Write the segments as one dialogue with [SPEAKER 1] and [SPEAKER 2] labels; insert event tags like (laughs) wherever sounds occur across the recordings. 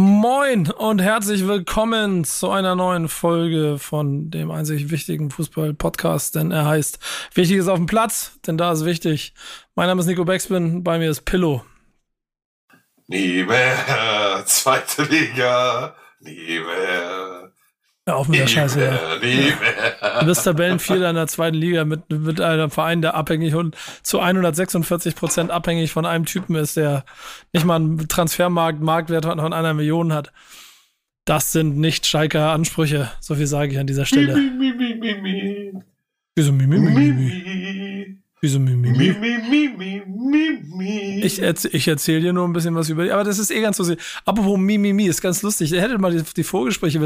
[SPEAKER 1] Moin und herzlich willkommen zu einer neuen Folge von dem einzig wichtigen Fußball-Podcast, denn er heißt Wichtig ist auf dem Platz, denn da ist wichtig. Mein Name ist Nico Beckspin, bei mir ist Pillow.
[SPEAKER 2] Nie mehr, zweite Liga, nie mehr.
[SPEAKER 1] Hör auf mit der Scheiße. Ja.
[SPEAKER 2] mehr.
[SPEAKER 1] Du bist Tabellenvierter in der zweiten Liga mit, mit einem Verein, der abhängig und zu 146 Prozent abhängig von einem Typen ist, der nicht mal einen Transfermarkt, Marktwert von einer Million hat. Das sind nicht Schalker Ansprüche. So viel sage ich an dieser Stelle.
[SPEAKER 2] Mi, mi, mi, mi,
[SPEAKER 1] Wieso mi, mi, mi,
[SPEAKER 2] mi,
[SPEAKER 1] mi, mi?
[SPEAKER 2] mi.
[SPEAKER 1] Wieso mi, mi,
[SPEAKER 2] Mi,
[SPEAKER 1] mi?
[SPEAKER 2] mi, mi, mi, mi, mi.
[SPEAKER 1] Ich, erz ich erzähle dir nur ein bisschen was über die, aber das ist eh ganz lustig. Apropos Mimimi, ist ganz lustig. Ihr hättet mal die, die Vorgespräche.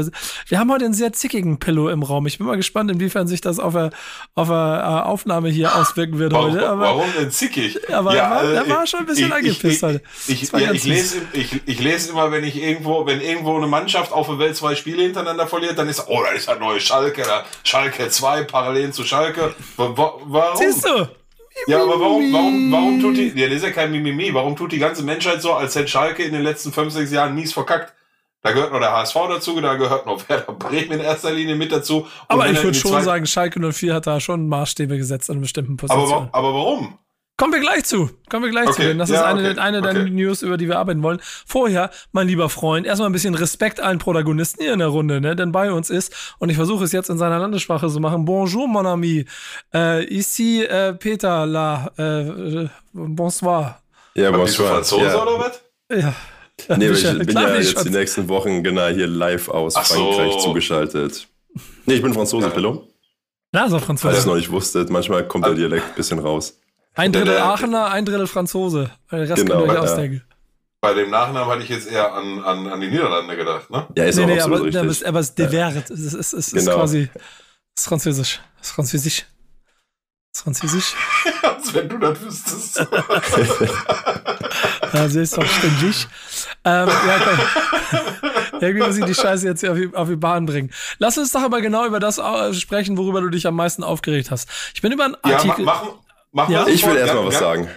[SPEAKER 1] Wir haben heute einen sehr zickigen Pillow im Raum. Ich bin mal gespannt, inwiefern sich das auf der, auf der äh, Aufnahme hier auswirken wird
[SPEAKER 2] Warum,
[SPEAKER 1] heute. Aber,
[SPEAKER 2] warum denn zickig?
[SPEAKER 1] aber er, war,
[SPEAKER 2] äh,
[SPEAKER 1] er war schon ein bisschen
[SPEAKER 2] ich-
[SPEAKER 1] angepisst
[SPEAKER 2] ich,
[SPEAKER 1] heute.
[SPEAKER 2] Ich, ja, ich, lese, ich, ich lese immer, wenn ich irgendwo, wenn irgendwo eine Mannschaft auf der Welt zwei Spiele hintereinander verliert, dann ist, oh, da ist ein neue Schalke, da Schalke 2 parallel zu Schalke. Wa- wa- Warum?
[SPEAKER 1] Siehst du?
[SPEAKER 2] Ja, aber warum, warum, warum tut die, ja, das ist ja kein Mimimi, warum tut die ganze Menschheit so, als hätte Schalke in den letzten fünf, sechs Jahren mies verkackt? Da gehört noch der HSV dazu, da gehört noch (laughs) Werder Bremen in erster Linie mit dazu.
[SPEAKER 1] Aber ich würde schon sagen, Schalke 04 hat da schon Maßstäbe gesetzt an bestimmten
[SPEAKER 2] aber,
[SPEAKER 1] Positionen.
[SPEAKER 2] wa- aber warum?
[SPEAKER 1] Kommen wir gleich zu. Kommen wir gleich zu.
[SPEAKER 2] Okay,
[SPEAKER 1] Denn das ist
[SPEAKER 2] ja,
[SPEAKER 1] eine,
[SPEAKER 2] okay,
[SPEAKER 1] eine der
[SPEAKER 2] okay.
[SPEAKER 1] News, über die wir arbeiten wollen. Vorher, mein lieber Freund, erstmal ein bisschen Respekt allen Protagonisten hier in der Runde, ne? Denn bei uns ist, und ich versuche es jetzt in seiner Landessprache zu machen, Bonjour, mon ami. Äh, ici, äh, Peter, la, äh, bonsoir.
[SPEAKER 3] Ja, bonsoir.
[SPEAKER 2] Franzose
[SPEAKER 3] ja.
[SPEAKER 2] oder was?
[SPEAKER 1] Ja.
[SPEAKER 3] Nee, ich bin
[SPEAKER 1] klar
[SPEAKER 3] ja jetzt die nächsten Wochen genau hier live aus
[SPEAKER 2] Ach so.
[SPEAKER 3] Frankreich zugeschaltet. Nee, ich bin Franzose,
[SPEAKER 2] Ja.
[SPEAKER 3] Pillow.
[SPEAKER 1] Na, so
[SPEAKER 3] Falls ihr es
[SPEAKER 1] Franzose.
[SPEAKER 3] noch nicht wusstet, manchmal kommt der Dialekt ein bisschen raus.
[SPEAKER 1] Ein Drittel Aachener, ein Drittel Franzose. Der Rest
[SPEAKER 3] Genau,
[SPEAKER 1] könnt ihr euch
[SPEAKER 3] ja.
[SPEAKER 1] ausdenken.
[SPEAKER 2] Bei dem Nachnamen hatte ich jetzt eher an, an, an die Niederlande gedacht, ne?
[SPEAKER 3] Ja, ist
[SPEAKER 1] Nee,
[SPEAKER 3] auch
[SPEAKER 1] nee,
[SPEAKER 3] absolut
[SPEAKER 1] aber,
[SPEAKER 3] richtig.
[SPEAKER 1] aber, es- aber es ist Devert. Es ist, es ist, es ist
[SPEAKER 3] Genau.
[SPEAKER 1] quasi, es ist Französisch. Es ist Französisch. Es ist Französisch. (laughs)
[SPEAKER 2] Als wenn du das wüsstest. (laughs)
[SPEAKER 1] Ja, selbstverständlich. ähm, ja, komm. (laughs) Irgendwie muss ich die Scheiße jetzt hier auf die, auf die Bahn bringen. Lass uns doch aber genau über das äh, sprechen, worüber du dich am meisten aufgeregt hast. Ich bin über einen
[SPEAKER 2] ja, ma,
[SPEAKER 1] Artikel.
[SPEAKER 2] Machen
[SPEAKER 1] Ja?
[SPEAKER 3] ich will erstmal was sagen.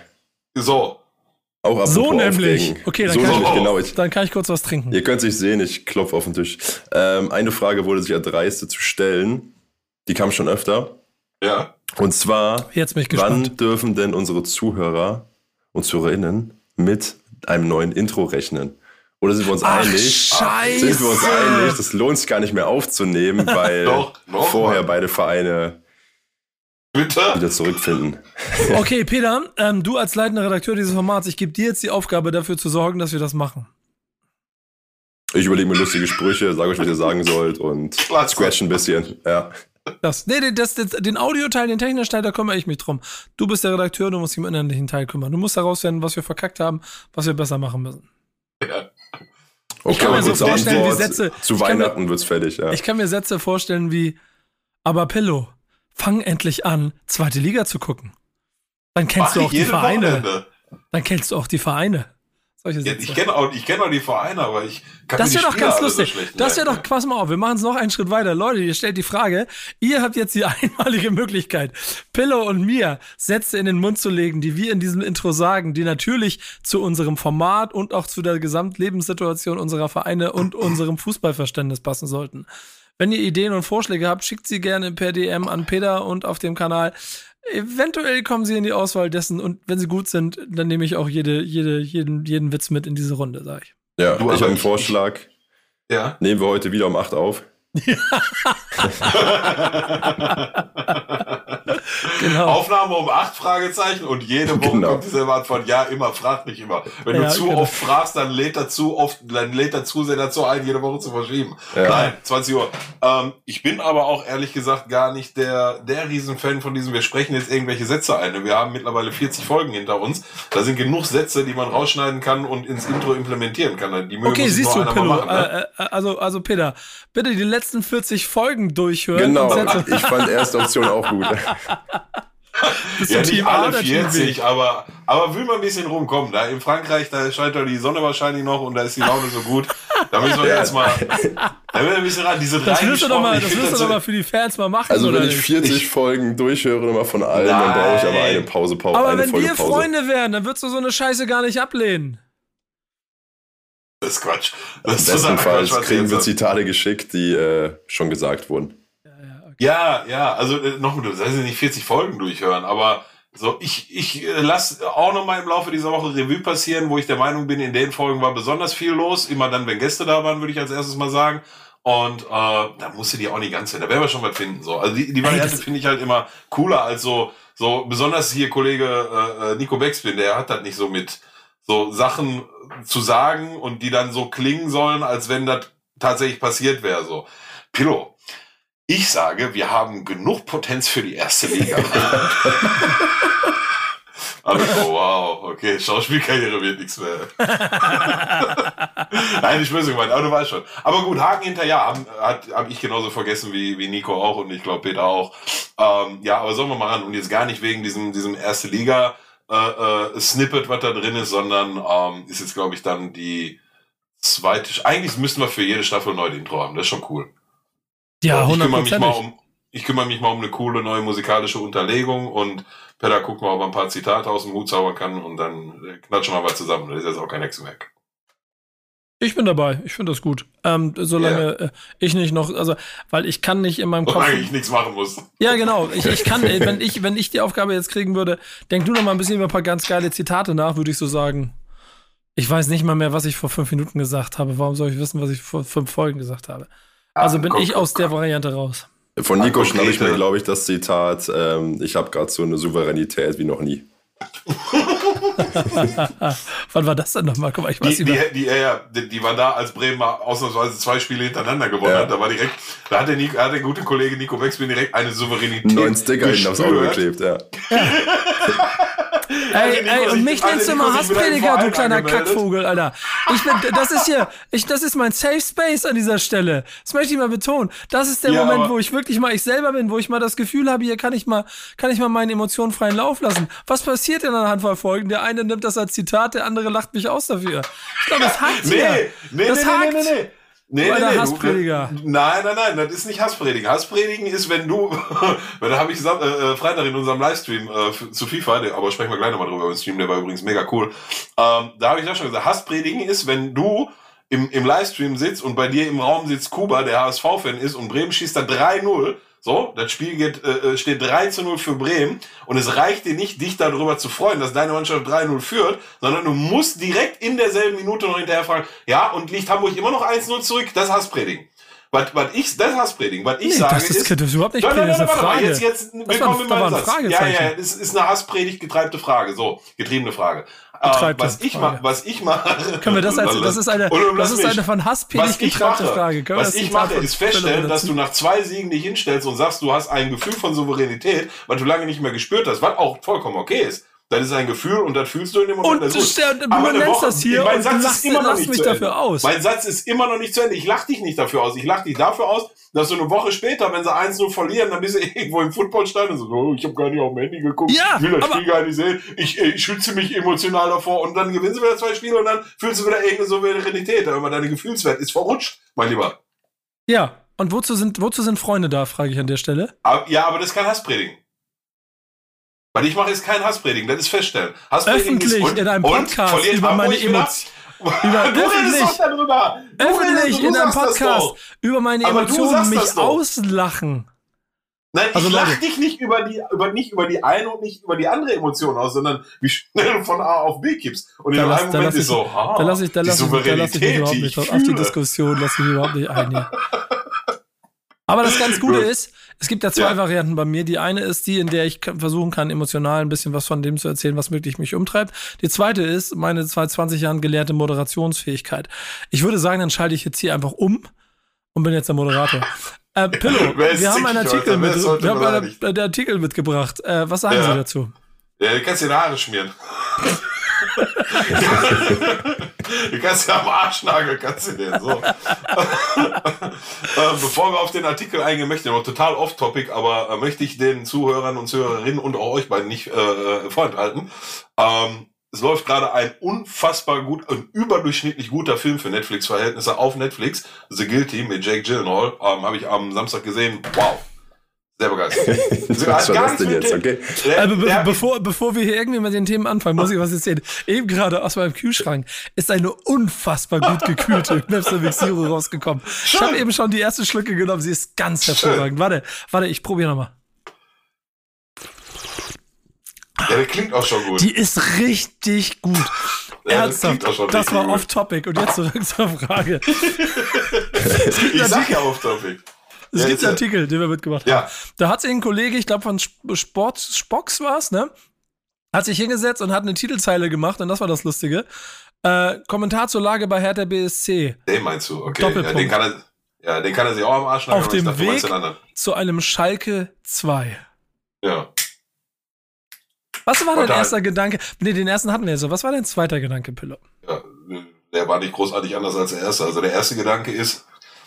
[SPEAKER 2] So.
[SPEAKER 3] Auch apropos
[SPEAKER 1] so nämlich.
[SPEAKER 3] aufregen.
[SPEAKER 1] Okay, dann
[SPEAKER 3] so
[SPEAKER 1] kann,
[SPEAKER 3] nämlich,
[SPEAKER 1] ich,
[SPEAKER 3] genau. Ich,
[SPEAKER 1] dann kann ich kurz was trinken.
[SPEAKER 3] ihr könnt sich sehen, ich klopfe auf den Tisch. Ähm, eine Frage wurde sich erdreistet zu stellen. Die kam schon öfter.
[SPEAKER 2] Ja.
[SPEAKER 3] Und zwar,
[SPEAKER 1] Jetzt bin ich gespannt.
[SPEAKER 3] wann dürfen denn unsere Zuhörer und Zuhörerinnen mit einem neuen Intro rechnen? Oder sind wir uns
[SPEAKER 1] Ach,
[SPEAKER 3] einig?
[SPEAKER 1] Scheiße.
[SPEAKER 3] Sind wir uns einig, das lohnt sich gar nicht mehr aufzunehmen, (laughs) weil
[SPEAKER 2] Doch,
[SPEAKER 3] vorher beide Vereine
[SPEAKER 2] Bitte?
[SPEAKER 3] wieder zurückfinden. (laughs)
[SPEAKER 1] Okay, Peter, ähm, du als leitender Redakteur dieses Formats, ich gebe dir jetzt die Aufgabe, dafür zu sorgen, dass wir das machen.
[SPEAKER 3] Ich überlege mir lustige Sprüche, sage euch, was ihr sagen sollt und scratch ein bisschen. Ja.
[SPEAKER 1] Das, nee, nee, das, das, den Audioteil, den technischen Teil, da kümmere ich mich drum. Du bist der Redakteur, du musst dich um den inhaltlichen Teil kümmern. Du musst herausfinden, was wir verkackt haben, was wir besser machen müssen.
[SPEAKER 3] Okay,
[SPEAKER 1] kann mir so vorstellen, wie. Sätze-
[SPEAKER 3] Zu
[SPEAKER 1] ich kann mir-
[SPEAKER 3] Weihnachten wird's fertig, ja.
[SPEAKER 1] Ich kann mir Sätze vorstellen wie, aber Pillow, fang endlich an, zweite Liga zu gucken. Dann kennst
[SPEAKER 2] Mach
[SPEAKER 1] du auch die Vereine.
[SPEAKER 2] Wochenende.
[SPEAKER 1] Dann kennst du auch die Vereine. Solche
[SPEAKER 2] Ja,
[SPEAKER 1] Sätze.
[SPEAKER 2] ich kenne auch, ich kenn auch die Vereine, aber ich kann
[SPEAKER 1] Das
[SPEAKER 2] mir die
[SPEAKER 1] wäre doch
[SPEAKER 2] Spieler
[SPEAKER 1] ganz
[SPEAKER 2] so
[SPEAKER 1] lustig.
[SPEAKER 2] schlecht
[SPEAKER 1] das wäre doch, pass mal auf, wir machen es noch einen Schritt weiter. Leute, ihr stellt die Frage, ihr habt jetzt die (laughs) einmalige Möglichkeit, Pillow und mir Sätze in den Mund zu legen, die wir in diesem Intro sagen, die natürlich zu unserem Format und auch zu der Gesamtlebenssituation unserer Vereine und unserem Fußballverständnis passen sollten. Wenn ihr Ideen und Vorschläge habt, schickt sie gerne per DM an Peter und auf dem Kanal. Eventuell kommen sie in die Auswahl dessen und wenn sie gut sind, dann nehme ich auch jede, jede, jeden, jeden Witz mit in diese Runde, sag ich.
[SPEAKER 3] Ja,
[SPEAKER 2] Du,
[SPEAKER 3] ich
[SPEAKER 2] aber
[SPEAKER 3] habe einen
[SPEAKER 2] ich-
[SPEAKER 3] Vorschlag.
[SPEAKER 2] Ja.
[SPEAKER 3] Nehmen wir heute wieder um 8 auf. (laughs)
[SPEAKER 1] Genau.
[SPEAKER 2] Aufnahme um acht Fragezeichen und jede Woche
[SPEAKER 3] Genau.
[SPEAKER 2] kommt dieselbe Antwort. Ja, immer, frag nicht immer. Wenn
[SPEAKER 1] Ja,
[SPEAKER 2] du zu
[SPEAKER 1] genau.
[SPEAKER 2] oft fragst, dann lädt er zu oft, dann lädt er zu sehr dazu ein, jede Woche zu verschieben.
[SPEAKER 3] Ja.
[SPEAKER 2] Nein, 20 Uhr. Ähm, ich bin aber auch ehrlich gesagt gar nicht der, der Riesenfan von diesem, wir sprechen jetzt irgendwelche Sätze ein. Wir haben mittlerweile 40 Folgen hinter uns. Da sind genug Sätze, die man rausschneiden kann und ins Intro implementieren kann. Die Mühe
[SPEAKER 1] Okay, siehst
[SPEAKER 2] nur
[SPEAKER 1] du, Pillow.
[SPEAKER 2] machen, ne?
[SPEAKER 1] äh, äh, also, also Peter, bitte die letzten 40 Folgen durchhören.
[SPEAKER 3] Genau, ich fand erste Option auch gut. (laughs)
[SPEAKER 2] Ja, nicht
[SPEAKER 1] Team
[SPEAKER 2] alle
[SPEAKER 1] oder Team B?
[SPEAKER 2] 40, aber, aber will man ein bisschen rumkommen. Da in Frankreich, da scheint doch die Sonne wahrscheinlich noch und da ist die Laune so gut. Da müssen wir jetzt mal, da müssen wir ein bisschen ran. Diese drei
[SPEAKER 1] Das wirst du doch mal,
[SPEAKER 2] ich
[SPEAKER 1] das wirst du
[SPEAKER 2] das
[SPEAKER 1] doch mal für die Fans mal machen,
[SPEAKER 3] Also wenn ich
[SPEAKER 1] nicht?
[SPEAKER 3] 40 Folgen durchhöre, immer von allen, dann brauche ich aber eine
[SPEAKER 2] Nein.
[SPEAKER 3] Pause, Pause,
[SPEAKER 1] Aber
[SPEAKER 3] eine
[SPEAKER 1] wenn
[SPEAKER 3] Folge
[SPEAKER 1] wir
[SPEAKER 3] Pause.
[SPEAKER 1] Freunde wären, dann würdest du so eine Scheiße gar nicht ablehnen.
[SPEAKER 2] Das ist Quatsch. Das ist totaler
[SPEAKER 3] Bestenfalls kriegen wir. Zitate geschickt, die äh, schon gesagt wurden.
[SPEAKER 2] Ja, ja, also äh, noch, du sollst ja nicht 40 Folgen durchhören, aber so, ich, ich äh, lasse auch noch mal im Laufe dieser Woche Revue passieren, wo ich der Meinung bin, in den Folgen war besonders viel los. Immer dann, wenn Gäste da waren, würde ich als erstes mal sagen. Und äh, da musste die auch nicht ganz hin. Da werden wir schon was finden. So. Also die, die Variante
[SPEAKER 1] das-
[SPEAKER 2] finde ich halt immer cooler als so, so besonders hier Kollege äh, äh, Nico Beckspin, der hat das nicht so mit so Sachen zu sagen und die dann so klingen sollen, als wenn das tatsächlich passiert wäre. So. Pillow. Ich sage, wir haben genug Potenz für die erste Liga. (laughs) (laughs) Aber, oh, wow, okay, Schauspielkarriere wird nichts mehr. (laughs) Nein, ich böse gemeint, aber du weißt schon. Aber gut, Haken hinterher habe hab, hab ich genauso vergessen wie, wie Nico auch und ich glaube Peter auch. Ähm, ja, aber sollen wir mal ran und jetzt gar nicht wegen diesem, diesem erste Liga äh, äh, Snippet, was da drin ist, sondern ähm, ist jetzt, glaube ich, dann die zweite. Eigentlich müssten wir für jede Staffel neu ein Intro haben, das ist schon cool.
[SPEAKER 1] Ja,
[SPEAKER 2] ich kümmere mich mal um, ich kümmere mich mal um eine coole neue musikalische Unterlegung und Peter guckt mal, ob er ein paar Zitate aus dem Hut zaubern kann und dann knatschen wir was zusammen. Das ist jetzt auch kein Hexenwerk.
[SPEAKER 1] Ich bin dabei. Ich finde das gut. Ähm, solange äh, ich nicht noch, also, weil ich kann nicht in meinem Kopf.
[SPEAKER 2] Solange ich nichts machen muss.
[SPEAKER 1] Ja, genau. Ich, ich kann, (laughs) äh, wenn ich, wenn ich die Aufgabe jetzt kriegen würde, denk du noch mal ein bisschen über ein paar ganz geile Zitate nach, würde ich so sagen. Ich weiß nicht mal mehr, was ich vor fünf Minuten gesagt habe. Warum soll ich wissen, was ich vor fünf Folgen gesagt habe? Also bin
[SPEAKER 2] guck,
[SPEAKER 1] ich aus
[SPEAKER 2] guck,
[SPEAKER 1] der Variante raus.
[SPEAKER 3] Von Nico
[SPEAKER 2] Ah,
[SPEAKER 3] schnappe ich mir, glaube ich, das Zitat, ähm, ich habe gerade so eine Souveränität wie noch nie. (laughs) (laughs)
[SPEAKER 1] Wann war das denn nochmal? Guck mal, ich weiß
[SPEAKER 2] Die,
[SPEAKER 1] nicht
[SPEAKER 2] die,
[SPEAKER 1] mehr.
[SPEAKER 2] die, ja, ja, die, die war da, als Bremen mal ausnahmsweise zwei Spiele hintereinander gewonnen
[SPEAKER 3] Ja.
[SPEAKER 2] hat. Da war direkt, da hat der, Nico, hat der gute Kollege Nico Wexby direkt eine Souveränität.
[SPEAKER 3] Neuen Sticker hinten aufs Auto
[SPEAKER 2] gespürt.
[SPEAKER 3] geklebt, ja. (laughs)
[SPEAKER 1] Ey,
[SPEAKER 2] Nico
[SPEAKER 1] ey, und mich nennst du
[SPEAKER 2] Nico
[SPEAKER 1] immer Hassprediger, du kleiner
[SPEAKER 2] angemeldet.
[SPEAKER 1] Kackvogel, Alter. Ich bin, das ist hier, ich, das ist mein Safe Space an dieser Stelle. Das möchte ich mal betonen. Das ist der
[SPEAKER 2] Ja,
[SPEAKER 1] Moment, wo ich wirklich mal ich selber bin, wo ich mal das Gefühl habe, hier kann ich mal, kann ich mal meinen Emotionen freien Lauf lassen. Was passiert in einer Handvoll Folgen? Der eine nimmt das als Zitat, der andere lacht mich aus dafür. Ich glaube, das hackt hier.
[SPEAKER 2] Nee, nee,
[SPEAKER 1] Das
[SPEAKER 2] nee, nee,
[SPEAKER 1] hakt.
[SPEAKER 2] nee, nee. Nee,
[SPEAKER 1] Du alter
[SPEAKER 2] nee, nee,
[SPEAKER 1] Hassprediger.
[SPEAKER 2] Du, nein, nein, nein, das ist nicht Hasspredigen. Hasspredigen ist, wenn du, (laughs) weil da habe ich gesagt, äh, äh, Freitag in unserem Livestream äh, zu FIFA, der, aber sprechen wir gleich nochmal drüber im Stream, der war übrigens mega cool. Ähm, da habe ich auch schon gesagt, Hasspredigen ist, wenn du im, im Livestream sitzt und bei dir im Raum sitzt Kuba, der HSV-Fan ist und Bremen schießt da 3-0. So, das Spiel geht, äh, äh, steht 3 zu 0 für Bremen und es reicht dir nicht, dich darüber zu freuen, dass deine Mannschaft 3-0 führt, sondern du musst direkt in derselben Minute noch hinterher fragen, ja, und liegt Hamburg immer noch 1-0 zurück? Das Hasspredigen. Was, was ich, das Hasspredigen. Was ich
[SPEAKER 1] Nee,
[SPEAKER 2] sage
[SPEAKER 1] das ist,
[SPEAKER 2] ist,
[SPEAKER 1] das ist überhaupt nicht
[SPEAKER 2] Nein, nein, nein,
[SPEAKER 1] eine
[SPEAKER 2] warte jetzt, jetzt,
[SPEAKER 1] Das
[SPEAKER 2] wir
[SPEAKER 1] war-
[SPEAKER 2] kommen in
[SPEAKER 1] ein
[SPEAKER 2] Satz. Ja, ja, das ist eine Hasspredigt getreibte Frage, so, getriebene Frage.
[SPEAKER 1] Getreibte
[SPEAKER 2] was ich mache, was ich mache.
[SPEAKER 1] Können wir das als, das ist eine,
[SPEAKER 2] Und
[SPEAKER 1] das ist eine von Hasspenig
[SPEAKER 2] Was ich mache,
[SPEAKER 1] Frage. Können
[SPEAKER 2] was ich mache, ist feststellen, dass du nach zwei Siegen dich hinstellst und sagst, du hast ein Gefühl von Souveränität, was du lange nicht mehr gespürt hast, was auch vollkommen okay ist. Das ist ein Gefühl und das fühlst du in dem Moment.
[SPEAKER 1] Und
[SPEAKER 2] das
[SPEAKER 1] du,
[SPEAKER 2] Aber eine
[SPEAKER 1] nennst
[SPEAKER 2] Woche-
[SPEAKER 1] das hier
[SPEAKER 2] mein
[SPEAKER 1] und
[SPEAKER 2] Satz
[SPEAKER 1] du
[SPEAKER 2] ist immer noch nicht
[SPEAKER 1] mich
[SPEAKER 2] zu
[SPEAKER 1] dafür
[SPEAKER 2] Ende.
[SPEAKER 1] aus.
[SPEAKER 2] Mein Satz ist immer noch nicht zu Ende. Ich lach dich nicht dafür aus. Ich lach dich dafür aus, dass du eine Woche später, wenn sie 1-0 verlieren, dann bist du (laughs) irgendwo im Footballstadion und so, oh, ich habe gar nicht auf dem Handy geguckt,
[SPEAKER 1] Ja,
[SPEAKER 2] ich will das Spiel gar nicht sehen, ich, äh, ich schütze mich emotional davor und dann gewinnen sie wieder zwei Spiele und dann fühlst du wieder irgendeine Souveränität, aber deine Gefühlswert ist verrutscht, mein Lieber.
[SPEAKER 1] Ja, und wozu sind, wozu sind Freunde da, frage ich an der Stelle.
[SPEAKER 2] Ja, aber das ist kein Hasspredigen. Was ich mache, ist kein Hasspredigen, das ist feststellen. Hasspredigen
[SPEAKER 1] Öffentlich
[SPEAKER 2] ist und,
[SPEAKER 1] in einem
[SPEAKER 2] und
[SPEAKER 1] Podcast
[SPEAKER 2] verliert
[SPEAKER 1] über
[SPEAKER 2] Hamburg
[SPEAKER 1] meine? Emotionen. Über- (laughs)
[SPEAKER 2] du redest
[SPEAKER 1] öffentlich.
[SPEAKER 2] doch darüber. Du redest,
[SPEAKER 1] Öffentlich in einem Podcast
[SPEAKER 2] doch.
[SPEAKER 1] über meine
[SPEAKER 2] Aber
[SPEAKER 1] Emotionen mich
[SPEAKER 2] doch.
[SPEAKER 1] auslachen.
[SPEAKER 2] Nein,
[SPEAKER 1] Also
[SPEAKER 2] ich lach
[SPEAKER 1] Leute.
[SPEAKER 2] dich nicht über die, über, nicht über die eine und nicht über die andere Emotion aus, sondern wie schnell du von A auf B kippst. Und in
[SPEAKER 1] lass-
[SPEAKER 2] einem Moment
[SPEAKER 1] lass
[SPEAKER 2] ist so, ah,
[SPEAKER 1] Da lasse ich, da lass ich, da lass ich mich überhaupt nicht
[SPEAKER 2] ich
[SPEAKER 1] drauf. Auf die. Diskussion lasse ich mich überhaupt nicht ein. (laughs) Aber das ganz Gute
[SPEAKER 2] Gut.
[SPEAKER 1] ist, es gibt ja zwei
[SPEAKER 2] Ja.
[SPEAKER 1] Varianten bei mir. Die eine ist die, in der ich versuchen kann, emotional ein bisschen was von dem zu erzählen, was wirklich mich umtreibt. Die zweite ist meine seit 20 Jahren gelehrte Moderationsfähigkeit. Ich würde sagen, dann schalte ich jetzt hier einfach um und bin jetzt der Moderator. Äh, Pillow, (laughs)
[SPEAKER 2] Wer ist
[SPEAKER 1] wir haben einen Artikel, mit, wir haben einen, einen Artikel mitgebracht. Äh, was sagen
[SPEAKER 2] Ja.
[SPEAKER 1] Sie dazu?
[SPEAKER 2] Ja, du kannst dir die Haare schmieren. (laughs) (laughs) Du kannst ja am Arschnagel, kannst du den so. (laughs) Äh, bevor wir auf den Artikel eingehen möchte, noch total off-topic, aber äh, möchte ich den Zuhörern und Zuhörerinnen und auch euch beiden nicht äh, vorenthalten. Ähm, es läuft gerade ein unfassbar gut, ein überdurchschnittlich guter Film für Netflix-Verhältnisse auf Netflix. The Guilty mit Jake Gyllenhaal. Ähm, Habe ich am Samstag gesehen. Wow. Sehr begeistert. (laughs)
[SPEAKER 3] Was war das denn jetzt? Okay.
[SPEAKER 1] Der, also, be bevor, bevor wir hier irgendwie mit den Themen anfangen, muss ich was erzählen. Eben gerade aus meinem Kühlschrank ist eine unfassbar gut gekühlte (laughs) Knöpselweg Zero rausgekommen. Schön. Ich habe eben schon die erste Schlücke genommen. Sie ist ganz hervorragend. Schön. Warte, warte, ich probiere nochmal.
[SPEAKER 2] Ja, der klingt auch schon gut.
[SPEAKER 1] Die ist richtig gut. Ja, Ernsthaft, das, das war off-topic. Und jetzt zurück (laughs) zur Frage.
[SPEAKER 2] ich sag ja off-topic.
[SPEAKER 1] Es ja, gibt einen Artikel, den wir mitgemacht ja. haben. Da hat sich ein Kollege, ich glaube von Sport, Spocks war es, ne? Hat sich hingesetzt und hat eine Titelzeile gemacht und das war das Lustige. Äh, Kommentar zur Lage bei Hertha BSC.
[SPEAKER 2] Den meinst du, okay. Ja, den kann er, ja, den kann er sich auch am Arsch.
[SPEAKER 1] Auf dem dachte, Weg zu einem Schalke 2.
[SPEAKER 2] Ja.
[SPEAKER 1] Was war dein erster Gedanke? Nee, den ersten hatten wir ja so. Was war dein zweiter Gedanke, Pillow?
[SPEAKER 2] Ja, der war nicht großartig anders als der erste. Also der erste Gedanke ist,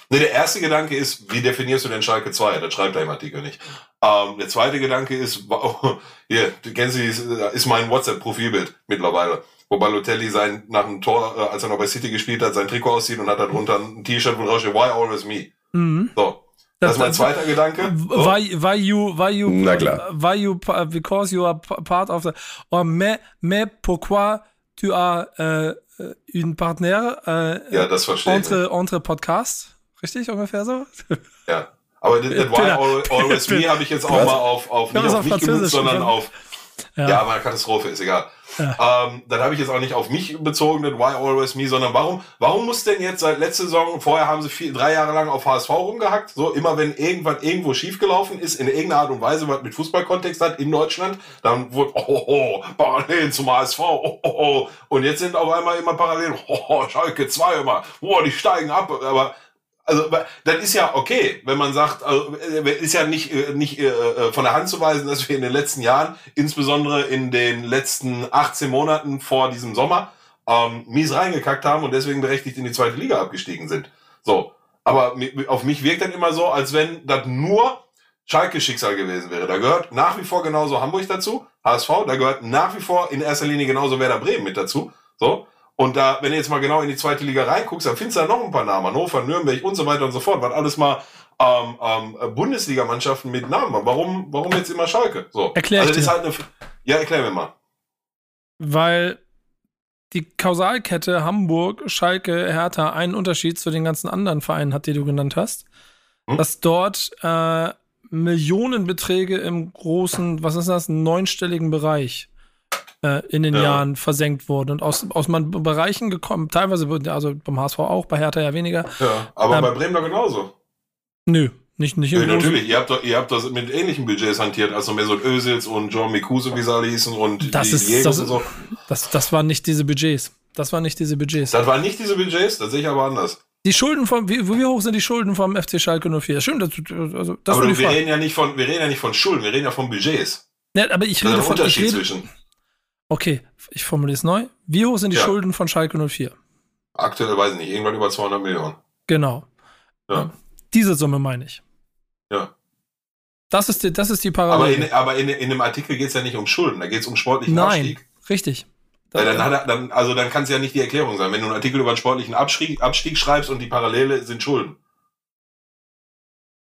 [SPEAKER 2] nee, der erste Gedanke ist, wie definierst du denn Schalke 2? Das schreibt er im Artikel nicht. Ähm, der zweite Gedanke ist, (laughs) hier, du kennst sie, ist mein WhatsApp-Profilbild mittlerweile. Wo Balotelli sein, nach dem Tor, äh, als er noch bei City gespielt hat, sein Trikot aussieht und hat darunter ein T-Shirt, wo drauf steht, why always me? Mhm. So. Das, das ist mein zweiter Gedanke.
[SPEAKER 1] Why, why you, why you,
[SPEAKER 3] Na klar.
[SPEAKER 1] why you, because you are part of the, or mais, mais pourquoi tu as äh, une partenaire
[SPEAKER 2] äh, ja, das verstehe
[SPEAKER 1] entre, ich. entre Podcasts? Richtig ungefähr so?
[SPEAKER 2] Ja. Aber das, das Why Always Me habe ich jetzt auch mal auf, auf, nicht auf mich genutzt, sondern auf, ja, ja aber Katastrophe, ist egal. Ja. Ähm, dann habe ich jetzt auch nicht auf mich bezogen, das Why Always Me, sondern warum, warum muss denn jetzt seit letzter Saison, vorher haben sie vier, drei Jahre lang auf HSV rumgehackt, so immer wenn irgendwas irgendwo schiefgelaufen ist, in irgendeiner Art und Weise, was mit Fußballkontext hat in Deutschland, dann wurde, oh, oh, oh Parallelen zum HSV, oh, oh, oh. Und jetzt sind auf einmal immer Parallelen, oh, oh Schalke 2 immer, boah, die steigen ab, aber also das ist ja okay, wenn man sagt, also, äh, ist ja nicht, äh, nicht äh, von der Hand zu weisen, dass wir in den letzten Jahren, insbesondere in den letzten 18 Monaten vor diesem Sommer, ähm, mies reingekackt haben und deswegen berechtigt in die zweite Liga abgestiegen sind. So. Aber auf mich wirkt dann immer so, als wenn das nur Schalke-Schicksal gewesen wäre. Da gehört nach wie vor genauso Hamburg dazu, HSV, da gehört nach wie vor in erster Linie genauso Werder Bremen mit dazu. So. Und da, wenn du jetzt mal genau in die zweite Liga reinguckst, dann findest du da noch ein paar Namen. Hannover, Nürnberg und so weiter und so fort. Was alles mal ähm, ähm, Bundesligamannschaften mit Namen. Warum, warum jetzt immer Schalke? So.
[SPEAKER 1] Erklär also,
[SPEAKER 2] das ist halt eine, Ja, erklär mir mal.
[SPEAKER 1] Weil die Kausalkette Hamburg, Schalke, Hertha einen Unterschied zu den ganzen anderen Vereinen hat, die du genannt hast. Hm? Dass dort äh, Millionenbeträge im großen, was ist das, neunstelligen Bereich äh, in den ja. Jahren versenkt wurden und aus, aus man Bereichen gekommen, teilweise, also beim HSV auch, bei Hertha ja weniger.
[SPEAKER 2] Ja, aber ähm, bei Bremen doch genauso.
[SPEAKER 1] Nö, nicht, nicht
[SPEAKER 2] nee, natürlich, ihr habt, doch, ihr habt das mit ähnlichen Budgets hantiert, also mehr so Özils und John Mikuse, wie sie alle hießen und
[SPEAKER 1] das die ist, das, und so. Das, das waren nicht diese Budgets. Das waren nicht diese Budgets.
[SPEAKER 2] Das waren nicht diese Budgets, das sehe ich aber anders.
[SPEAKER 1] Die Schulden vom, wie, wie hoch sind die Schulden vom FC Schalke 04? Schön, das, also, das
[SPEAKER 2] aber du, wir reden ja nicht von, wir reden ja nicht von Schulden, wir reden ja von Budgets.
[SPEAKER 1] Ja, aber ich rede von,
[SPEAKER 2] Unterschied
[SPEAKER 1] ich
[SPEAKER 2] rede, zwischen.
[SPEAKER 1] Okay, ich formuliere es neu. Wie hoch sind die ja. Schulden von Schalke 04?
[SPEAKER 2] Aktuell weiß ich nicht, irgendwann über 200 Millionen.
[SPEAKER 1] Genau. Ja. Diese Summe meine ich.
[SPEAKER 2] Ja.
[SPEAKER 1] Das ist die, das ist die Parallele.
[SPEAKER 2] Aber in, aber in, in dem Artikel geht es ja nicht um Schulden, da geht es um sportlichen
[SPEAKER 1] Nein,
[SPEAKER 2] Abstieg.
[SPEAKER 1] Richtig.
[SPEAKER 2] Ja, dann er, dann, also dann kann es ja nicht die Erklärung sein, wenn du einen Artikel über einen sportlichen Abstieg, Abstieg schreibst und die Parallele sind Schulden.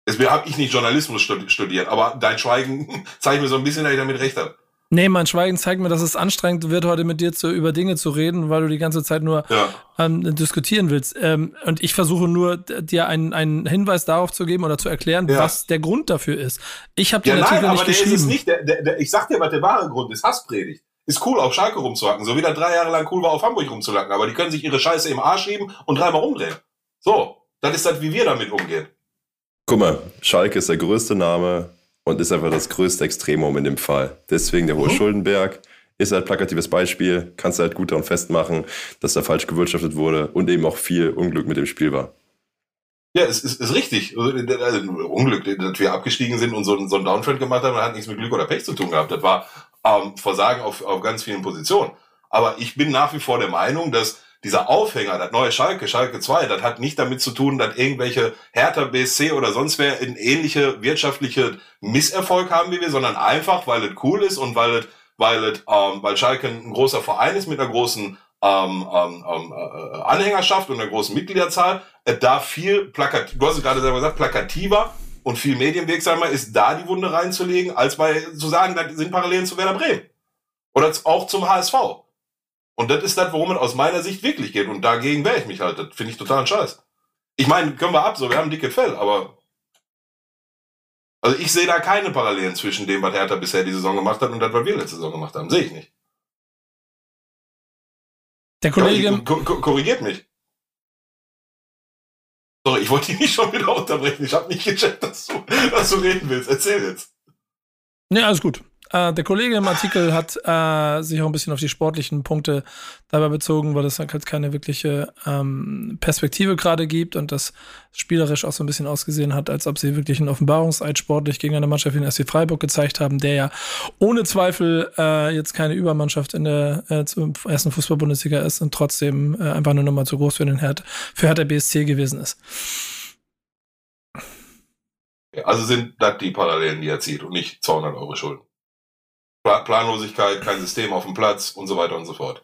[SPEAKER 2] Deswegen habe ich nicht Journalismus studiert, aber dein Schweigen (laughs) zeigt mir so ein bisschen, dass ich damit recht habe.
[SPEAKER 1] Nee, mein Schweigen zeigt mir, dass es anstrengend wird, heute mit dir zu, über Dinge zu reden, weil du die ganze Zeit nur ja. ähm, diskutieren willst. Ähm, und ich versuche nur, dir einen, einen Hinweis darauf zu geben oder zu erklären, ja. was der Grund dafür ist. Ich habe den ja, Artikel nein, nicht geschrieben. Ist es
[SPEAKER 2] nicht. Der, der, der, ich sag dir, was der wahre Grund ist. Hasspredigt. Ist cool, auf Schalke rumzuhacken. So wie der drei Jahre lang cool war, auf Hamburg rumzulacken. Aber die können sich ihre Scheiße im Arsch schieben und dreimal umdrehen. So, das ist das, wie wir damit umgehen.
[SPEAKER 3] Guck mal, Schalke ist der größte Name und ist einfach das größte Extremum in dem Fall. Deswegen der Hohe mhm. Schuldenberg ist halt plakatives Beispiel, kannst du halt gut daran festmachen, dass da falsch gewirtschaftet wurde und eben auch viel Unglück mit dem Spiel war.
[SPEAKER 2] Ja, es ist, ist richtig. Also, also, Unglück, dass wir abgestiegen sind und so, so einen Downtrend gemacht haben, hat nichts mit Glück oder Pech zu tun gehabt. Das war ähm, Versagen auf, auf ganz vielen Positionen. Aber ich bin nach wie vor der Meinung, dass dieser Aufhänger, das neue Schalke, Schalke 2, das hat nicht damit zu tun, dass irgendwelche Hertha BSC oder sonst wer in ähnliche wirtschaftliche Misserfolg haben wie wir, sondern einfach, weil es cool ist und weil es, weil es, ähm, weil Schalke ein großer Verein ist mit einer großen ähm, ähm, ähm äh, Anhängerschaft und einer großen Mitgliederzahl, äh, da viel plakat, du hast es gerade selber gesagt, plakativer und viel medienwirksamer ist, da die Wunde reinzulegen, als bei zu sagen, da sind Parallelen zu Werder Bremen. Oder auch zum HSV. Und das ist das, worum es aus meiner Sicht wirklich geht. Und dagegen wehre ich mich halt. Das finde ich total scheiß. Ich meine, können wir ab, so, wir haben ein dickes Fell, aber. Also ich sehe da keine Parallelen zwischen dem, was Hertha bisher die Saison gemacht hat und das, was wir letzte Saison gemacht haben. Sehe ich nicht.
[SPEAKER 1] Der Kollege. Ja,
[SPEAKER 2] korrigiert mich. Sorry, ich wollte dich nicht schon wieder unterbrechen. Ich habe nicht gecheckt, dass du, dass du reden willst. Erzähl jetzt.
[SPEAKER 1] Ja, alles gut. Äh, der Kollege im Artikel hat äh, sich auch ein bisschen auf die sportlichen Punkte dabei bezogen, weil es halt keine wirkliche ähm, Perspektive gerade gibt und das spielerisch auch so ein bisschen ausgesehen hat, als ob sie wirklich einen Offenbarungseid sportlich gegen eine Mannschaft wie den SC Freiburg gezeigt haben, der ja ohne Zweifel äh, jetzt keine Übermannschaft in der äh, ersten Fußball-Bundesliga ist und trotzdem äh, einfach eine Nummer zu groß für den Herd, für Hertha BSC gewesen ist.
[SPEAKER 2] Also sind das die Parallelen, die er zieht und nicht 200 Euro Schulden. Planlosigkeit, kein System auf dem Platz und so weiter und so fort.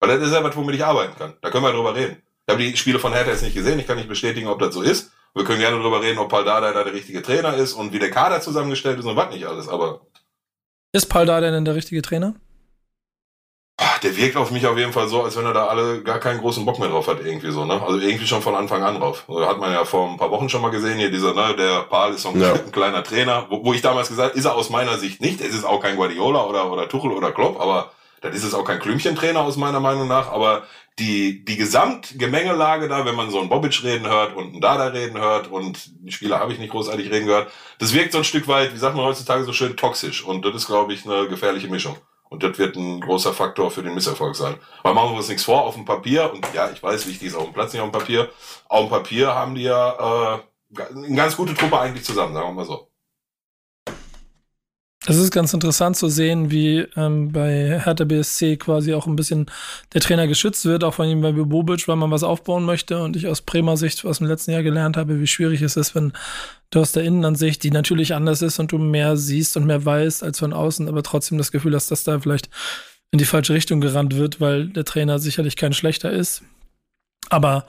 [SPEAKER 2] Weil das ist ja was, womit ich arbeiten kann. Da können wir drüber reden. Ich habe die Spiele von Hertha jetzt nicht gesehen. Ich kann nicht bestätigen, ob das so ist. Wir können gerne drüber reden, ob Paldada da der richtige Trainer ist und wie der Kader zusammengestellt ist und was nicht alles. Aber
[SPEAKER 1] ist Paldada denn der richtige Trainer?
[SPEAKER 2] Der wirkt auf mich auf jeden Fall so, als wenn er da alle gar keinen großen Bock mehr drauf hat, irgendwie so, ne? Also irgendwie schon von Anfang an drauf. Also hat man ja vor ein paar Wochen schon mal gesehen, hier dieser, ne, der Paul ist so ein, ja. ein (laughs) kleiner Trainer, wo, wo ich damals gesagt, ist er aus meiner Sicht nicht. Es ist auch kein Guardiola oder, oder Tuchel oder Klopp, aber das ist es auch kein Klümpchentrainer aus meiner Meinung nach, aber die, die Gesamtgemengelage da, wenn man so einen Bobic reden hört und einen Dada reden hört und die Spieler habe ich nicht großartig reden gehört, das wirkt so ein Stück weit, wie sagt man heutzutage so schön, toxisch und das ist, glaube ich, eine gefährliche Mischung. Und das wird ein großer Faktor für den Misserfolg sein. Weil machen wir uns nichts vor, auf dem Papier, und ja, ich weiß, wichtig ist auf dem Platz, nicht auf dem Papier, auf dem Papier haben die ja äh, eine ganz gute Truppe eigentlich zusammen, sagen wir mal so.
[SPEAKER 1] Es ist ganz interessant zu sehen, wie ähm, bei Hertha BSC quasi auch ein bisschen der Trainer geschützt wird, auch von ihm bei Bobic, weil man was aufbauen möchte. Und ich aus Bremer Sicht aus dem letzten Jahr gelernt habe, wie schwierig es ist, wenn du aus der Innenansicht, die natürlich anders ist und du mehr siehst und mehr weißt als von außen, aber trotzdem das Gefühl hast, dass da vielleicht in die falsche Richtung gerannt wird, weil der Trainer sicherlich kein schlechter ist. Aber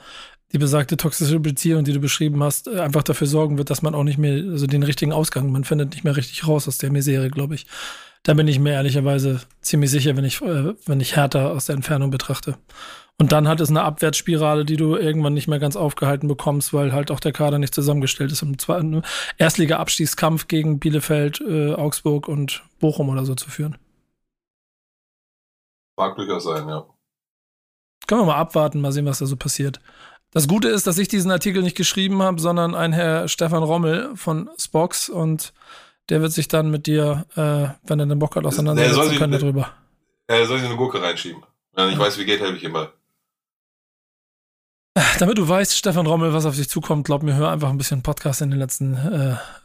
[SPEAKER 1] die besagte toxische Beziehung, die du beschrieben hast, äh, einfach dafür sorgen wird, dass man auch nicht mehr, also den richtigen Ausgang, man findet nicht mehr richtig raus aus der Misere, glaube ich. Da bin ich mir ehrlicherweise ziemlich sicher, wenn ich, äh, wenn ich härter aus der Entfernung betrachte. Und dann hat es eine Abwärtsspirale, die du irgendwann nicht mehr ganz aufgehalten bekommst, weil halt auch der Kader nicht zusammengestellt ist, um einen Erstliga-Abstiegskampf gegen Bielefeld, äh, Augsburg und Bochum oder so zu führen.
[SPEAKER 2] Mag durchaus sein, ja.
[SPEAKER 1] Können wir mal abwarten, mal sehen, was da so passiert. Das Gute ist, dass ich diesen Artikel nicht geschrieben habe, sondern ein Herr Stefan Rommel von Spox und der wird sich dann mit dir, äh, wenn er den Bock hat, auseinandersetzen können darüber.
[SPEAKER 2] Er soll sich eine Gurke reinschieben. Wenn ich weiß, wie geht, helfe ich ihm mal.
[SPEAKER 1] Damit du weißt, Stefan Rommel, was auf dich zukommt, glaub mir, hör einfach ein bisschen Podcast in den letzten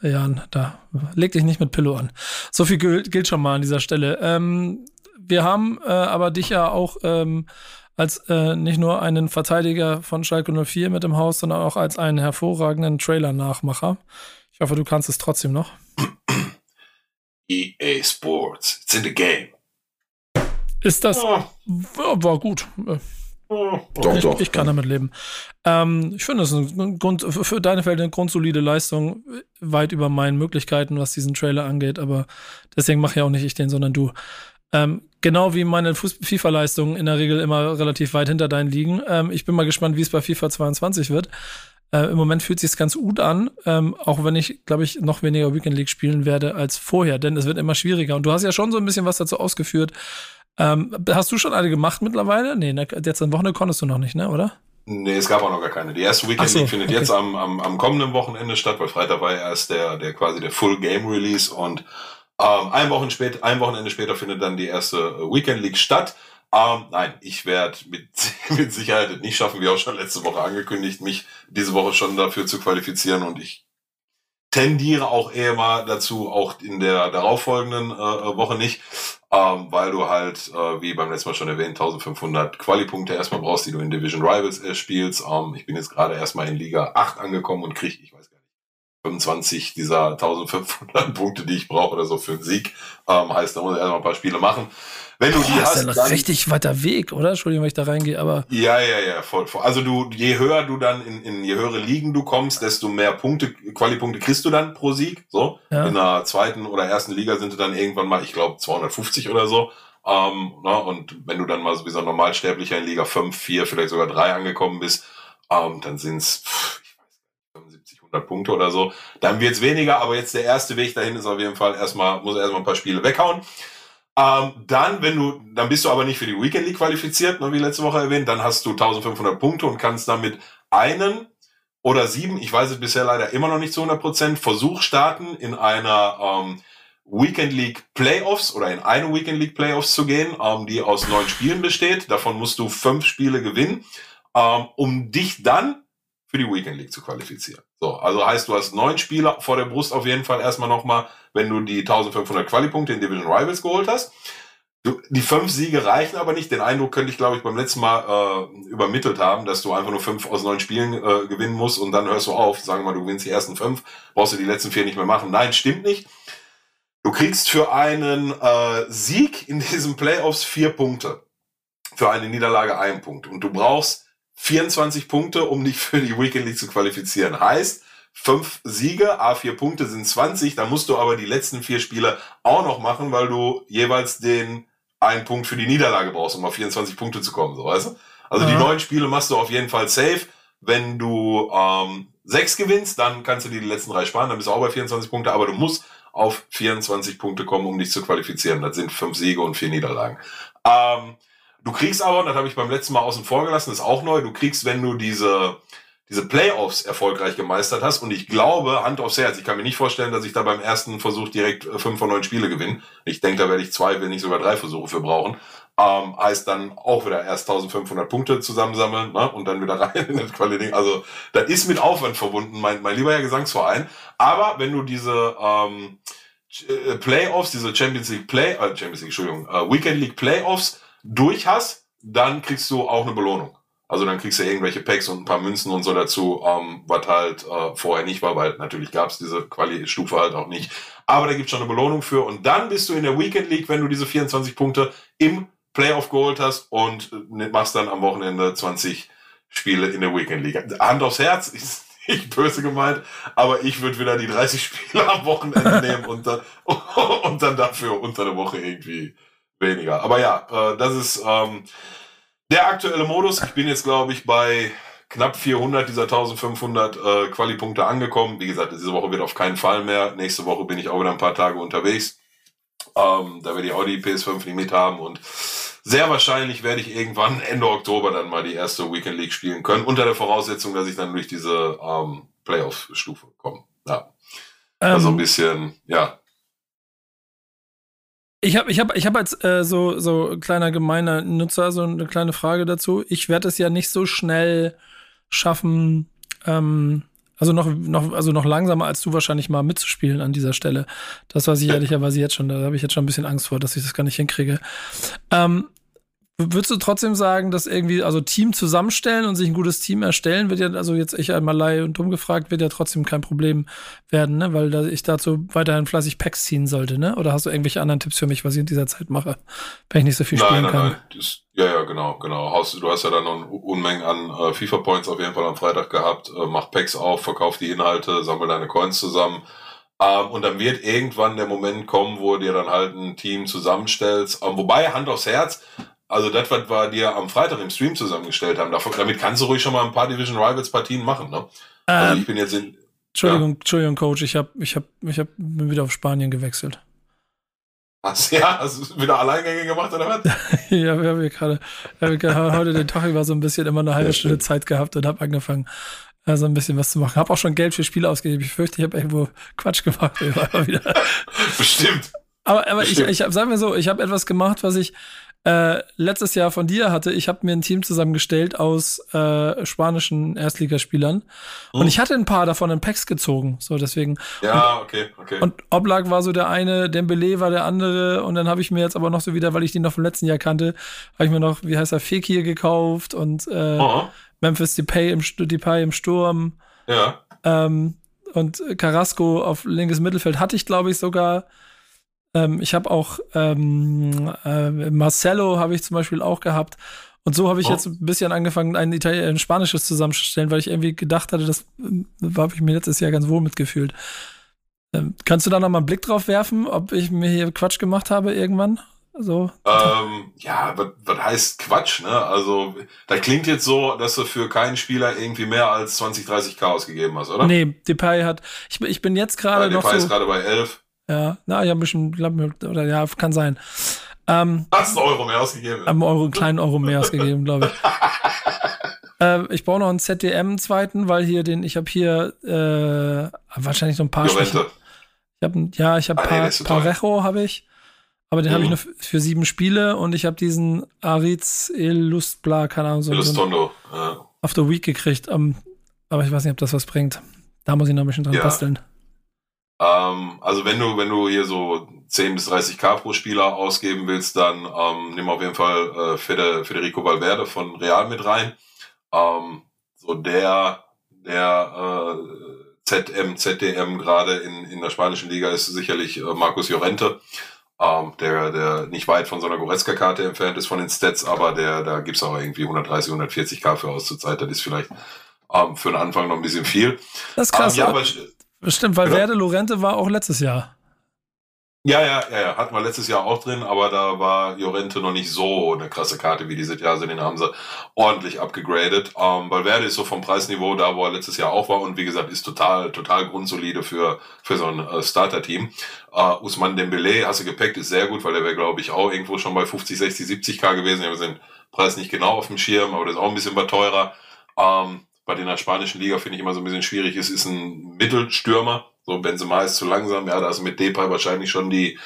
[SPEAKER 1] äh, Jahren. Da leg dich nicht mit Pillow an. So viel gilt, gilt schon mal an dieser Stelle. Ähm, wir haben äh, aber dich ja auch ähm, als äh, nicht nur einen Verteidiger von Schalke 04 mit im Haus, sondern auch als einen hervorragenden Trailer-Nachmacher. Ich hoffe, du kannst es trotzdem noch.
[SPEAKER 2] EA Sports, it's in the game.
[SPEAKER 1] Ist das. Oh. War gut. Oh. Doch, ich, doch. ich kann damit leben. Ähm, ich finde, das ist ein Grund, für deine Fälle eine grundsolide Leistung, weit über meinen Möglichkeiten, was diesen Trailer angeht, aber deswegen mache ja auch nicht ich den, sondern du. Ähm, genau wie meine FIFA-Leistungen in der Regel immer relativ weit hinter deinen liegen. Ähm, ich bin mal gespannt, wie es bei FIFA 22 wird. Äh, Im Moment fühlt es sich ganz gut an, ähm, auch wenn ich, glaube ich, noch weniger Weekend League spielen werde als vorher, denn es wird immer schwieriger. Und du hast ja schon so ein bisschen was dazu ausgeführt. Ähm, hast du schon alle gemacht mittlerweile? Nee, ne, jetzt am Wochenende konntest du noch nicht, ne, oder?
[SPEAKER 2] Nee, es gab auch noch gar keine. Die erste Weekend so, League findet okay. jetzt am, am, am kommenden Wochenende statt, weil Freitag war ja erst der, der quasi der Full Game Release und ähm, ein, Wochen spät, ein Wochenende später findet dann die erste äh, Weekend League statt. Ähm, nein, ich werde mit, (laughs) mit Sicherheit nicht schaffen, wie auch schon letzte Woche angekündigt, mich diese Woche schon dafür zu qualifizieren und ich tendiere auch eher mal dazu, auch in der darauffolgenden äh, Woche nicht, ähm, weil du halt, äh, wie beim letzten Mal schon erwähnt, 1500 Quali-Punkte erstmal brauchst, die du in Division Rivals äh, spielst. Ähm, ich bin jetzt gerade erstmal in Liga 8 angekommen und kriege, ich 25 dieser 1500 (laughs) Punkte, die ich brauche oder so für einen Sieg. Ähm, heißt, da muss ich erstmal ein paar Spiele machen. Wenn du Boah, die hast,
[SPEAKER 1] ist ja dann, richtig weiter Weg, oder? Entschuldigung, wenn ich da reingehe, aber.
[SPEAKER 2] Ja, ja, ja, voll, voll. Also du, je höher du dann in, in je höhere Ligen du kommst, desto mehr Punkte, Quali-Punkte kriegst du dann pro Sieg. So. Ja. In der zweiten oder ersten Liga sind du dann irgendwann mal, ich glaube, 250 oder so. Ähm, ne? Und wenn du dann mal sowieso normalsterblicher in Liga 5, 4, vielleicht sogar 3 angekommen bist, ähm, dann sind's, pff, ich weiß nicht, 75, 100 Punkte oder so. Dann wird's weniger, aber jetzt der erste Weg dahin ist auf jeden Fall erstmal, muss erstmal ein paar Spiele weghauen. Ähm, dann, wenn du, dann bist du aber nicht für die Weekend League qualifiziert, ne, wie letzte Woche erwähnt, dann hast du 1500 Punkte und kannst damit einen oder sieben, ich weiß es bisher leider immer noch nicht zu 100 Prozent, Versuch starten in einer ähm, Weekend League Playoffs oder in eine Weekend League Playoffs zu gehen, ähm, die aus neun Spielen besteht. Davon musst du fünf Spiele gewinnen, ähm, um dich dann für die Weekend League zu qualifizieren. So, also heißt, du hast neun Spieler vor der Brust auf jeden Fall erstmal nochmal, wenn du die 1500 Quali-Punkte in Division Rivals geholt hast. Du, die fünf Siege reichen aber nicht. Den Eindruck könnte ich, glaube ich, beim letzten Mal äh, übermittelt haben, dass du einfach nur fünf aus neun Spielen äh, gewinnen musst und dann hörst du auf. Sagen wir mal, du gewinnst die ersten fünf, brauchst du die letzten vier nicht mehr machen. Nein, stimmt nicht. Du kriegst für einen äh, Sieg in (laughs) diesen Playoffs vier Punkte. Für eine Niederlage einen Punkt. Und du brauchst 24 Punkte, um dich für die Weekend League zu qualifizieren. Heißt, fünf Siege, A4 Punkte sind 20, da musst du aber die letzten vier Spiele auch noch machen, weil du jeweils den einen Punkt für die Niederlage brauchst, um auf 24 Punkte zu kommen, so weißt du? Also mhm. die neun Spiele machst du auf jeden Fall safe. Wenn du ähm, sechs gewinnst, dann kannst du dir die letzten drei sparen, dann bist du auch bei 24 Punkte, aber du musst auf 24 Punkte kommen, um dich zu qualifizieren. Das sind fünf Siege und vier Niederlagen. Ähm, Du kriegst aber, das habe ich beim letzten Mal außen vor gelassen, ist auch neu, du kriegst, wenn du diese, diese Playoffs erfolgreich gemeistert hast, und ich glaube, Hand aufs Herz, ich kann mir nicht vorstellen, dass ich da beim ersten Versuch direkt äh, fünf von neun Spiele gewinne. Ich denke, da werde ich zwei, wenn nicht sogar drei Versuche für brauchen. Ähm, heißt dann auch wieder erst 1500 Punkte zusammensammeln ne? und dann wieder (laughs) rein in das Quali-Ding. Also das ist mit Aufwand verbunden, mein, mein lieber Herr Gesangsverein. Aber wenn du diese ähm, äh, Playoffs, diese Champions League Play, äh, Champions League, Entschuldigung, äh, Weekend League Playoffs durch hast, dann kriegst du auch eine Belohnung. Also dann kriegst du irgendwelche Packs und ein paar Münzen und so dazu, ähm, was halt äh, vorher nicht war, weil natürlich gab es diese Quali-Stufe halt auch nicht. Aber da gibt es schon eine Belohnung für. Und dann bist du in der Weekend League, wenn du diese 24 Punkte im Playoff geholt hast und äh, machst dann am Wochenende 20 Spiele in der Weekend League. Hand aufs Herz, (laughs) ist nicht böse gemeint, aber ich würde wieder die 30 Spiele am Wochenende nehmen und dann, (laughs) und dann dafür unter der Woche irgendwie weniger. Aber ja, äh, das ist ähm, der aktuelle Modus. Ich bin jetzt, glaube ich, bei knapp 400 dieser 1500 äh, Quali-Punkte angekommen. Wie gesagt, diese Woche wird auf keinen Fall mehr. Nächste Woche bin ich auch wieder ein paar Tage unterwegs. Ähm, da werde ich auch die PS5 nicht mit haben und sehr wahrscheinlich werde ich irgendwann (laughs) Ende Oktober dann mal die erste Weekend League spielen können, unter der Voraussetzung, dass ich dann durch diese ähm, Playoff-Stufe komme. Ja. Ähm, also ein bisschen, ja,
[SPEAKER 1] ich habe ich hab, ich hab als äh, so, so kleiner gemeiner Nutzer so eine kleine Frage dazu. Ich werde es ja nicht so schnell schaffen, ähm, also noch, noch, also noch langsamer als du wahrscheinlich mal mitzuspielen an dieser Stelle. Das weiß ich ehrlicherweise jetzt schon. Da habe ich jetzt schon ein bisschen Angst vor, dass ich das gar nicht hinkriege. Ähm, Würdest du trotzdem sagen, dass irgendwie, also Team zusammenstellen und sich ein gutes Team erstellen, wird ja, also jetzt ich einmal lei und dumm gefragt, wird ja trotzdem kein Problem werden, ne? Weil da ich dazu weiterhin fleißig Packs ziehen sollte, ne? Oder hast du irgendwelche anderen Tipps für mich, was ich in dieser Zeit mache, wenn ich nicht so viel spielen nein, kann? Nein.
[SPEAKER 2] Das, ja, ja, genau, genau. Du hast ja dann noch Unmengen an äh, FIFA-Points auf jeden Fall am Freitag gehabt. Äh, mach Packs auf, verkauf die Inhalte, sammel deine Coins zusammen. Ähm, und dann wird irgendwann der Moment kommen, wo du dir dann halt ein Team zusammenstellst. Ähm, wobei, Hand aufs Herz, also das, was wir dir am Freitag im Stream zusammengestellt haben, damit kannst du ruhig schon mal ein paar Division Rivals Partien machen. Ne? Also ähm, ich bin jetzt in.
[SPEAKER 1] Entschuldigung, ja. Entschuldigung, Coach, ich habe ich hab, ich hab wieder auf Spanien gewechselt.
[SPEAKER 2] Hast, (laughs) ja, hast du wieder Alleingänge gemacht oder was? (laughs)
[SPEAKER 1] ja, wir haben hier gerade heute den Tag über so ein bisschen immer eine halbe Stunde Zeit gehabt und habe angefangen, so also ein bisschen was zu machen. Habe auch schon Geld für Spiele ausgegeben. Ich fürchte, ich habe irgendwo Quatsch gemacht. (laughs)
[SPEAKER 2] Bestimmt.
[SPEAKER 1] Aber, aber Bestimmt. ich, ich hab, sagen wir so, ich habe etwas gemacht, was ich äh, letztes Jahr von dir hatte, ich habe mir ein Team zusammengestellt aus äh, spanischen Erstligaspielern.
[SPEAKER 2] Hm.
[SPEAKER 1] Und ich hatte ein paar davon in Packs gezogen. So, deswegen.
[SPEAKER 2] Ja, okay, okay.
[SPEAKER 1] Und Oblak war so der eine, Dembele war der andere. Und dann habe ich mir jetzt aber noch so wieder, weil ich den noch vom letzten Jahr kannte, habe ich mir noch, wie heißt er, Fekir gekauft und äh,
[SPEAKER 2] oh,
[SPEAKER 1] Memphis Depay im, Depay im Sturm.
[SPEAKER 2] ja.
[SPEAKER 1] Ähm, und Carrasco auf linkes Mittelfeld hatte ich, glaube ich, sogar. Ähm, ich habe auch ähm, äh, Marcelo habe ich zum Beispiel auch gehabt. Und so habe ich
[SPEAKER 2] Oh.
[SPEAKER 1] jetzt ein bisschen angefangen, ein, Itali ein spanisches zusammenzustellen, weil ich irgendwie gedacht hatte, das äh, habe ich mir letztes Jahr ganz wohl mitgefühlt. Ähm, kannst du da noch mal einen Blick drauf werfen, ob ich mir hier Quatsch gemacht habe irgendwann? So.
[SPEAKER 2] Ähm, ja, was, heißt Quatsch, ne? Also, das klingt jetzt so, dass du für keinen Spieler irgendwie mehr als 20, 30k ausgegeben hast, oder?
[SPEAKER 1] Nee, Depay hat. Ich, bin- ich bin jetzt gerade noch
[SPEAKER 2] Preis
[SPEAKER 1] so.
[SPEAKER 2] gerade bei 11.
[SPEAKER 1] Ja, na, ich habe ein bisschen, glaub, mir- oder ja, kann sein. Ähm,
[SPEAKER 2] Hast einen Euro mehr ausgegeben.
[SPEAKER 1] haben Euro, einen kleinen Euro mehr ausgegeben, glaube ich. (laughs) äh, ich brauche noch einen ZDM zweiten, weil hier den, ich habe hier äh, wahrscheinlich noch ein paar.
[SPEAKER 2] Jorente.
[SPEAKER 1] Ich habe ja, ich habe
[SPEAKER 2] Ah,
[SPEAKER 1] paar,
[SPEAKER 2] der so teuer.
[SPEAKER 1] Parejo habe ich, aber den habe ich
[SPEAKER 2] Mhm.
[SPEAKER 1] nur für, für sieben Spiele und ich habe diesen Ariz Illustbla, keine Ahnung, so, so
[SPEAKER 2] Illustondo. Ja.
[SPEAKER 1] auf the Week gekriegt. Ähm, aber ich weiß nicht, ob das was bringt. Da muss ich noch ein bisschen dran
[SPEAKER 2] Ja.
[SPEAKER 1] basteln.
[SPEAKER 2] Ähm, also wenn du, wenn du hier so 10 bis 30k pro Spieler ausgeben willst, dann ähm, nimm auf jeden Fall äh, Fede, Federico Valverde von Real mit rein. Ähm, so der, der äh, ZM, ZDM gerade in, in der spanischen Liga ist sicherlich äh, Marcus Llorente. Ähm, der, der nicht weit von so einer Goretzka-Karte entfernt ist von den Stats, aber der, da gibt's auch irgendwie 130, 140k für aus zur Zeit. Das ist vielleicht ähm, für den Anfang noch ein bisschen viel.
[SPEAKER 1] Das ist krass.
[SPEAKER 2] Ähm, ja, aber
[SPEAKER 1] Stimmt, weil
[SPEAKER 2] Genau.
[SPEAKER 1] Verde Lorente war auch letztes Jahr.
[SPEAKER 2] Ja, ja, ja, ja, hatten wir letztes Jahr auch drin, aber da war Jorente noch nicht so eine krasse Karte wie dieses Jahr, also den haben sie ordentlich abgegradet. Ähm, Valverde ist so vom Preisniveau da, wo er letztes Jahr auch war und wie gesagt, ist total, total grundsolide für, für so ein äh, Starter-Team. Äh, Usman Dembele, hast du gepackt, ist sehr gut, weil der wäre, glaube ich, auch irgendwo schon bei 50, 60, 70k gewesen. Wir den Preis nicht genau auf dem Schirm, aber das ist auch ein bisschen was teurer. Ähm, bei in der spanischen Liga finde ich immer so ein bisschen schwierig. Es ist ein Mittelstürmer. So, Benzema ist zu langsam. Ja, da ist mit Depay wahrscheinlich schon die,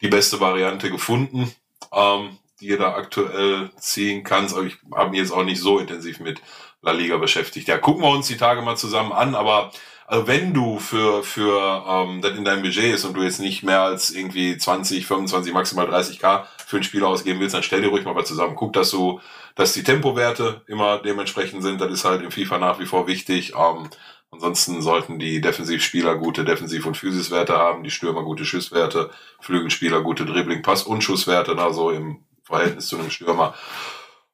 [SPEAKER 2] die beste Variante gefunden, ähm, die ihr da aktuell ziehen kannst. Aber ich habe mich jetzt auch nicht so intensiv mit La Liga beschäftigt. Ja, gucken wir uns die Tage mal zusammen an. Aber also wenn du für, für ähm, das in deinem Budget ist und du jetzt nicht mehr als irgendwie 20, 25, maximal 30k für einen Spieler ausgeben willst, dann stell dir ruhig mal was zusammen. Guck, dass du, dass die Tempowerte immer dementsprechend sind. Das ist halt im FIFA nach wie vor wichtig. Ähm, ansonsten sollten die Defensivspieler gute Defensiv- und Physiswerte haben, die Stürmer gute Schusswerte, Flügelspieler gute Dribbling, Pass- und Schusswerte, da so im Verhältnis zu einem Stürmer.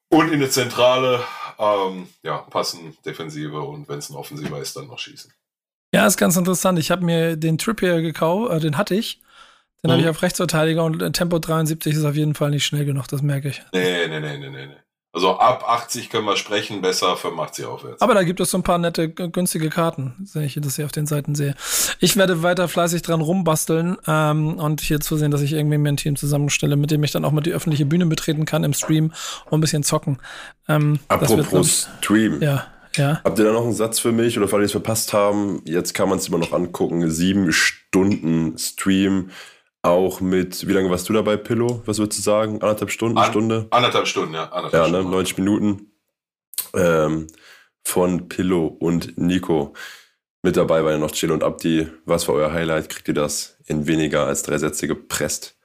[SPEAKER 2] Und in der Zentrale, ähm, ja, passen Defensive und wenn es ein Offensiver ist, dann noch schießen.
[SPEAKER 1] Ja, ist ganz interessant. Ich habe mir den Trippier gekauft, äh, den hatte ich. Den habe
[SPEAKER 2] Mhm.
[SPEAKER 1] ich auf Rechtsverteidiger und äh, Tempo 73 ist auf jeden Fall nicht schnell genug, das merke ich.
[SPEAKER 2] Nee, nee, nee, nee, nee, nee. Also ab 80 können wir sprechen, besser 85 aufwärts.
[SPEAKER 1] Aber da gibt es so ein paar nette, günstige Karten, sehe ich, dass ich auf den Seiten sehe. Ich werde weiter fleißig dran rumbasteln ähm, und hier zusehen, dass ich irgendwie mir ein Team zusammenstelle, mit dem ich dann auch mal die öffentliche Bühne betreten kann im Stream und ein bisschen zocken. Ähm, das wird,
[SPEAKER 3] Apropos Stream.
[SPEAKER 1] ja, ja.
[SPEAKER 3] Habt ihr da noch einen Satz für mich oder falls ihr es verpasst haben? Jetzt kann man es immer noch angucken. Sieben Stunden Stream. Auch mit, wie lange warst du dabei, Pillow? Was würdest du sagen? Anderthalb Stunden,
[SPEAKER 2] An-
[SPEAKER 3] Stunde?
[SPEAKER 2] Anderthalb Stunden, ja. Anderthalb
[SPEAKER 3] Ja, ne?
[SPEAKER 2] Stunden.
[SPEAKER 3] 90 Minuten. Ähm, von Pillow und Nico. Mit dabei waren ja noch Chill und Abdi. Was war euer Highlight? Kriegt ihr das in weniger als drei Sätze gepresst?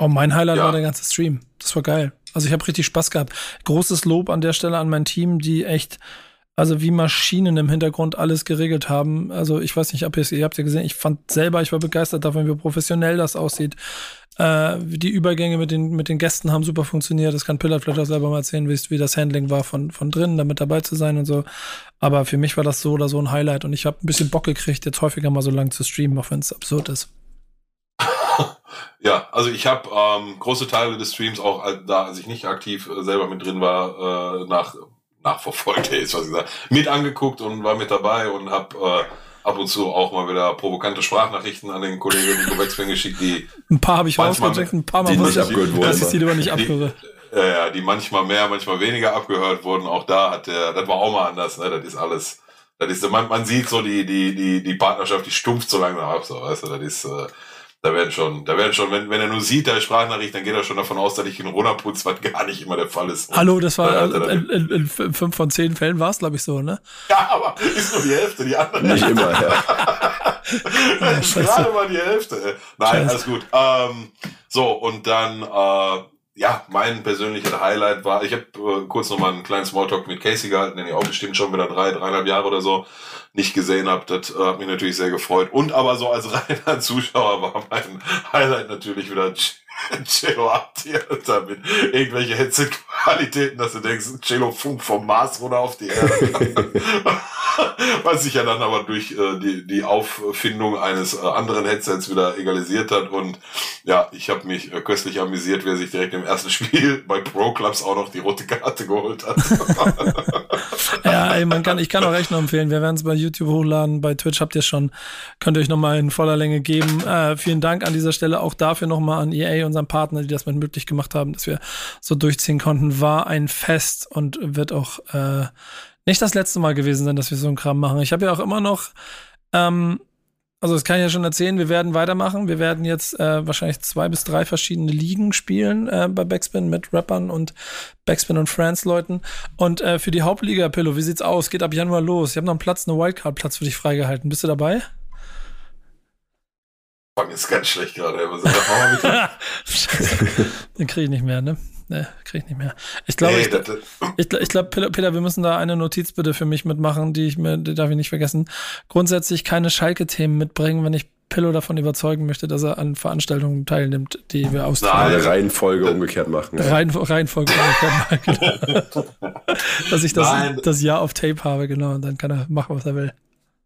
[SPEAKER 1] Oh, mein Highlight
[SPEAKER 2] Ja.
[SPEAKER 1] war der ganze Stream. Das war geil. Also ich habe richtig Spaß gehabt. Großes Lob an der Stelle an mein Team, die echt, also wie Maschinen im Hintergrund alles geregelt haben. Also ich weiß nicht, ob ihr habt ja gesehen, ich fand selber, ich war begeistert davon, wie professionell das aussieht. Äh, die Übergänge mit den, mit den Gästen haben super funktioniert. Das kann Pillard vielleicht auch selber mal erzählen, wie, wie das Handling war von, von drinnen, damit dabei zu sein und so. Aber für mich war das so oder so ein Highlight und ich habe ein bisschen Bock gekriegt, jetzt häufiger mal so lang zu streamen, auch wenn es absurd ist. (laughs)
[SPEAKER 2] Ja, also ich habe ähm, große Teile des Streams auch al- da, als ich nicht aktiv äh, selber mit drin war, äh, nach nachverfolgt, hätte ich was gesagt, mit angeguckt und war mit dabei und habe äh, ab und zu auch mal wieder provokante Sprachnachrichten an den Kollegen Nico Wexman geschickt, die
[SPEAKER 1] Ein paar habe ich rausgecheckt, ein paar Mal
[SPEAKER 3] die
[SPEAKER 1] muss
[SPEAKER 3] nicht
[SPEAKER 1] ich,
[SPEAKER 3] abgehört wurden.
[SPEAKER 1] dass ich sie lieber nicht
[SPEAKER 2] Die-
[SPEAKER 1] abhöre.
[SPEAKER 2] ja, die manchmal mehr, manchmal weniger abgehört wurden. Auch da hat der, das war auch mal anders, ne? Das ist alles, das ist, man, man sieht so die, die, die, die Partnerschaft, die stumpft so langsam ab, so, weißt du, das ist, äh, Da werden schon, da werden schon, wenn, wenn er nur sieht, da ist Sprachnachricht, dann geht er schon davon aus, dass ich ihn runterputze, was gar nicht immer der Fall ist.
[SPEAKER 1] Hallo, das war in, in, in, fünf von zehn Fällen war es, glaube ich, so, ne?
[SPEAKER 2] Ja, aber ist nur die Hälfte, die anderen.
[SPEAKER 3] Nicht immer, ja. (laughs)
[SPEAKER 2] das ist gerade mal die Hälfte. Nein, Scheiße. alles gut. Ähm, so, und dann, äh, ja, mein persönlicher Highlight war, ich habe äh, kurz nochmal einen kleinen Smalltalk mit Casey gehalten, den ich auch bestimmt schon wieder drei, dreieinhalb Jahre oder so nicht gesehen habe. Das äh, hat mich natürlich sehr gefreut. Und aber so als (laughs) reiner Zuschauer war mein Highlight natürlich wieder Cello abtiert mit irgendwelche Headset-Qualitäten, dass du denkst, Cello funkt vom Mars runter auf die Erde. (laughs) Was sich ja dann aber durch äh, die, die Auffindung eines äh, anderen Headsets wieder egalisiert hat. Und ja, ich habe mich äh, köstlich amüsiert, wer sich direkt im ersten Spiel (laughs) bei Pro Clubs auch noch die rote Karte geholt hat. (laughs)
[SPEAKER 1] ja, ey, man kann, ich kann auch echt noch empfehlen. Wir werden es bei YouTube hochladen, bei Twitch habt ihr schon. Könnt ihr euch nochmal in voller Länge geben. Äh, vielen Dank an dieser Stelle auch dafür nochmal an EA, unseren Partner, die das mit möglich gemacht haben, dass wir so durchziehen konnten. War ein Fest und wird auch äh, nicht das letzte Mal gewesen sein, dass wir so einen Kram machen. Ich habe ja auch immer noch, ähm, also das kann ich ja schon erzählen, wir werden weitermachen. Wir werden jetzt äh, wahrscheinlich zwei bis drei verschiedene Ligen spielen äh, bei Backspin mit Rappern und Backspin und Friends Leuten. Und äh, für die Hauptliga, Pillow, wie sieht's aus? Geht ab Januar los. Ich habe noch einen Platz, eine Wildcard-Platz für dich freigehalten. Bist du dabei?
[SPEAKER 2] Fang ist ganz schlecht gerade. (laughs)
[SPEAKER 1] Den kriege ich nicht mehr, ne? Ne, krieg ich nicht mehr. Ich glaube, nee, ich, ich, ich glaube, Peter, wir müssen da eine Notiz bitte für mich mitmachen, die ich mir, die darf ich nicht vergessen. Grundsätzlich keine Schalke-Themen mitbringen, wenn ich Pillow davon überzeugen möchte, dass er an Veranstaltungen teilnimmt, die wir austragen.
[SPEAKER 3] Nein, Reihenfolge umgekehrt machen.
[SPEAKER 1] Rein, Reihenfolge umgekehrt machen. Genau. (laughs) dass ich das, das Jahr auf Tape habe, genau, und dann kann er machen, was er will.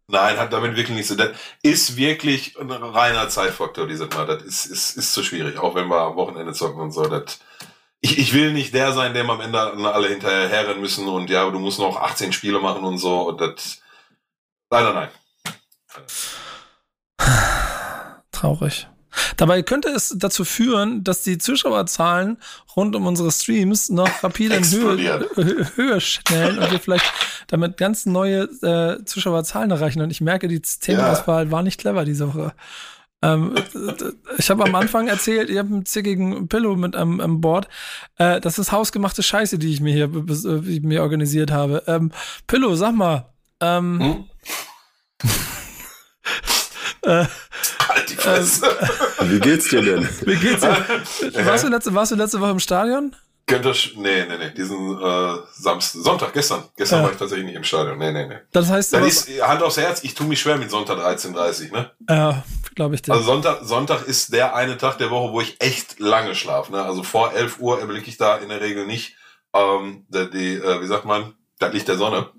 [SPEAKER 2] Nein, hat damit wirklich nichts zu tun. Ist wirklich ein reiner Zeitfaktor, dieses Mal. Das ist, ist, ist zu schwierig, auch wenn wir am Wochenende zocken und so. Das, ich, ich will nicht der sein, dem am Ende alle hinterher herren müssen und ja, du musst noch 18 Spiele machen und so. Und das. Leider nein.
[SPEAKER 1] Traurig. Dabei könnte es dazu führen, dass die Zuschauerzahlen rund um unsere Streams noch rapide in Höhe, (laughs) Höhe schnellen und wir vielleicht damit ganz neue äh, Zuschauerzahlen erreichen. Und ich merke, die Themenauswahl ja. war nicht clever diese Woche. Ähm, ich habe am Anfang erzählt, ich habe einen zickigen Pillow mit am, am Board. Äh, das ist hausgemachte Scheiße, die ich mir hier äh, mir organisiert habe. Ähm, Pillow, sag mal. Ähm, hm? (laughs)
[SPEAKER 3] äh, halt die Fresse. Äh, wie geht's dir denn? (laughs)
[SPEAKER 1] Wie geht's dir? (laughs) Warst du letzte, warst du letzte Woche im Stadion?
[SPEAKER 2] Könnte, nee, nee, nee, diesen äh, Samstag, Sonntag, gestern. Gestern ja. war ich tatsächlich nicht im Stadion. Nee, nee, nee.
[SPEAKER 1] Das heißt,
[SPEAKER 2] das ist Hand aufs Herz, ich tue mich schwer mit Sonntag 13.30 ne?
[SPEAKER 1] Ja, glaube ich dir.
[SPEAKER 2] Also Sonntag, Sonntag ist der eine Tag der Woche, wo ich echt lange schlafe. Ne? Also vor 11 Uhr erblicke ich da in der Regel nicht ähm, die, die äh, wie sagt man, das Licht der Sonne.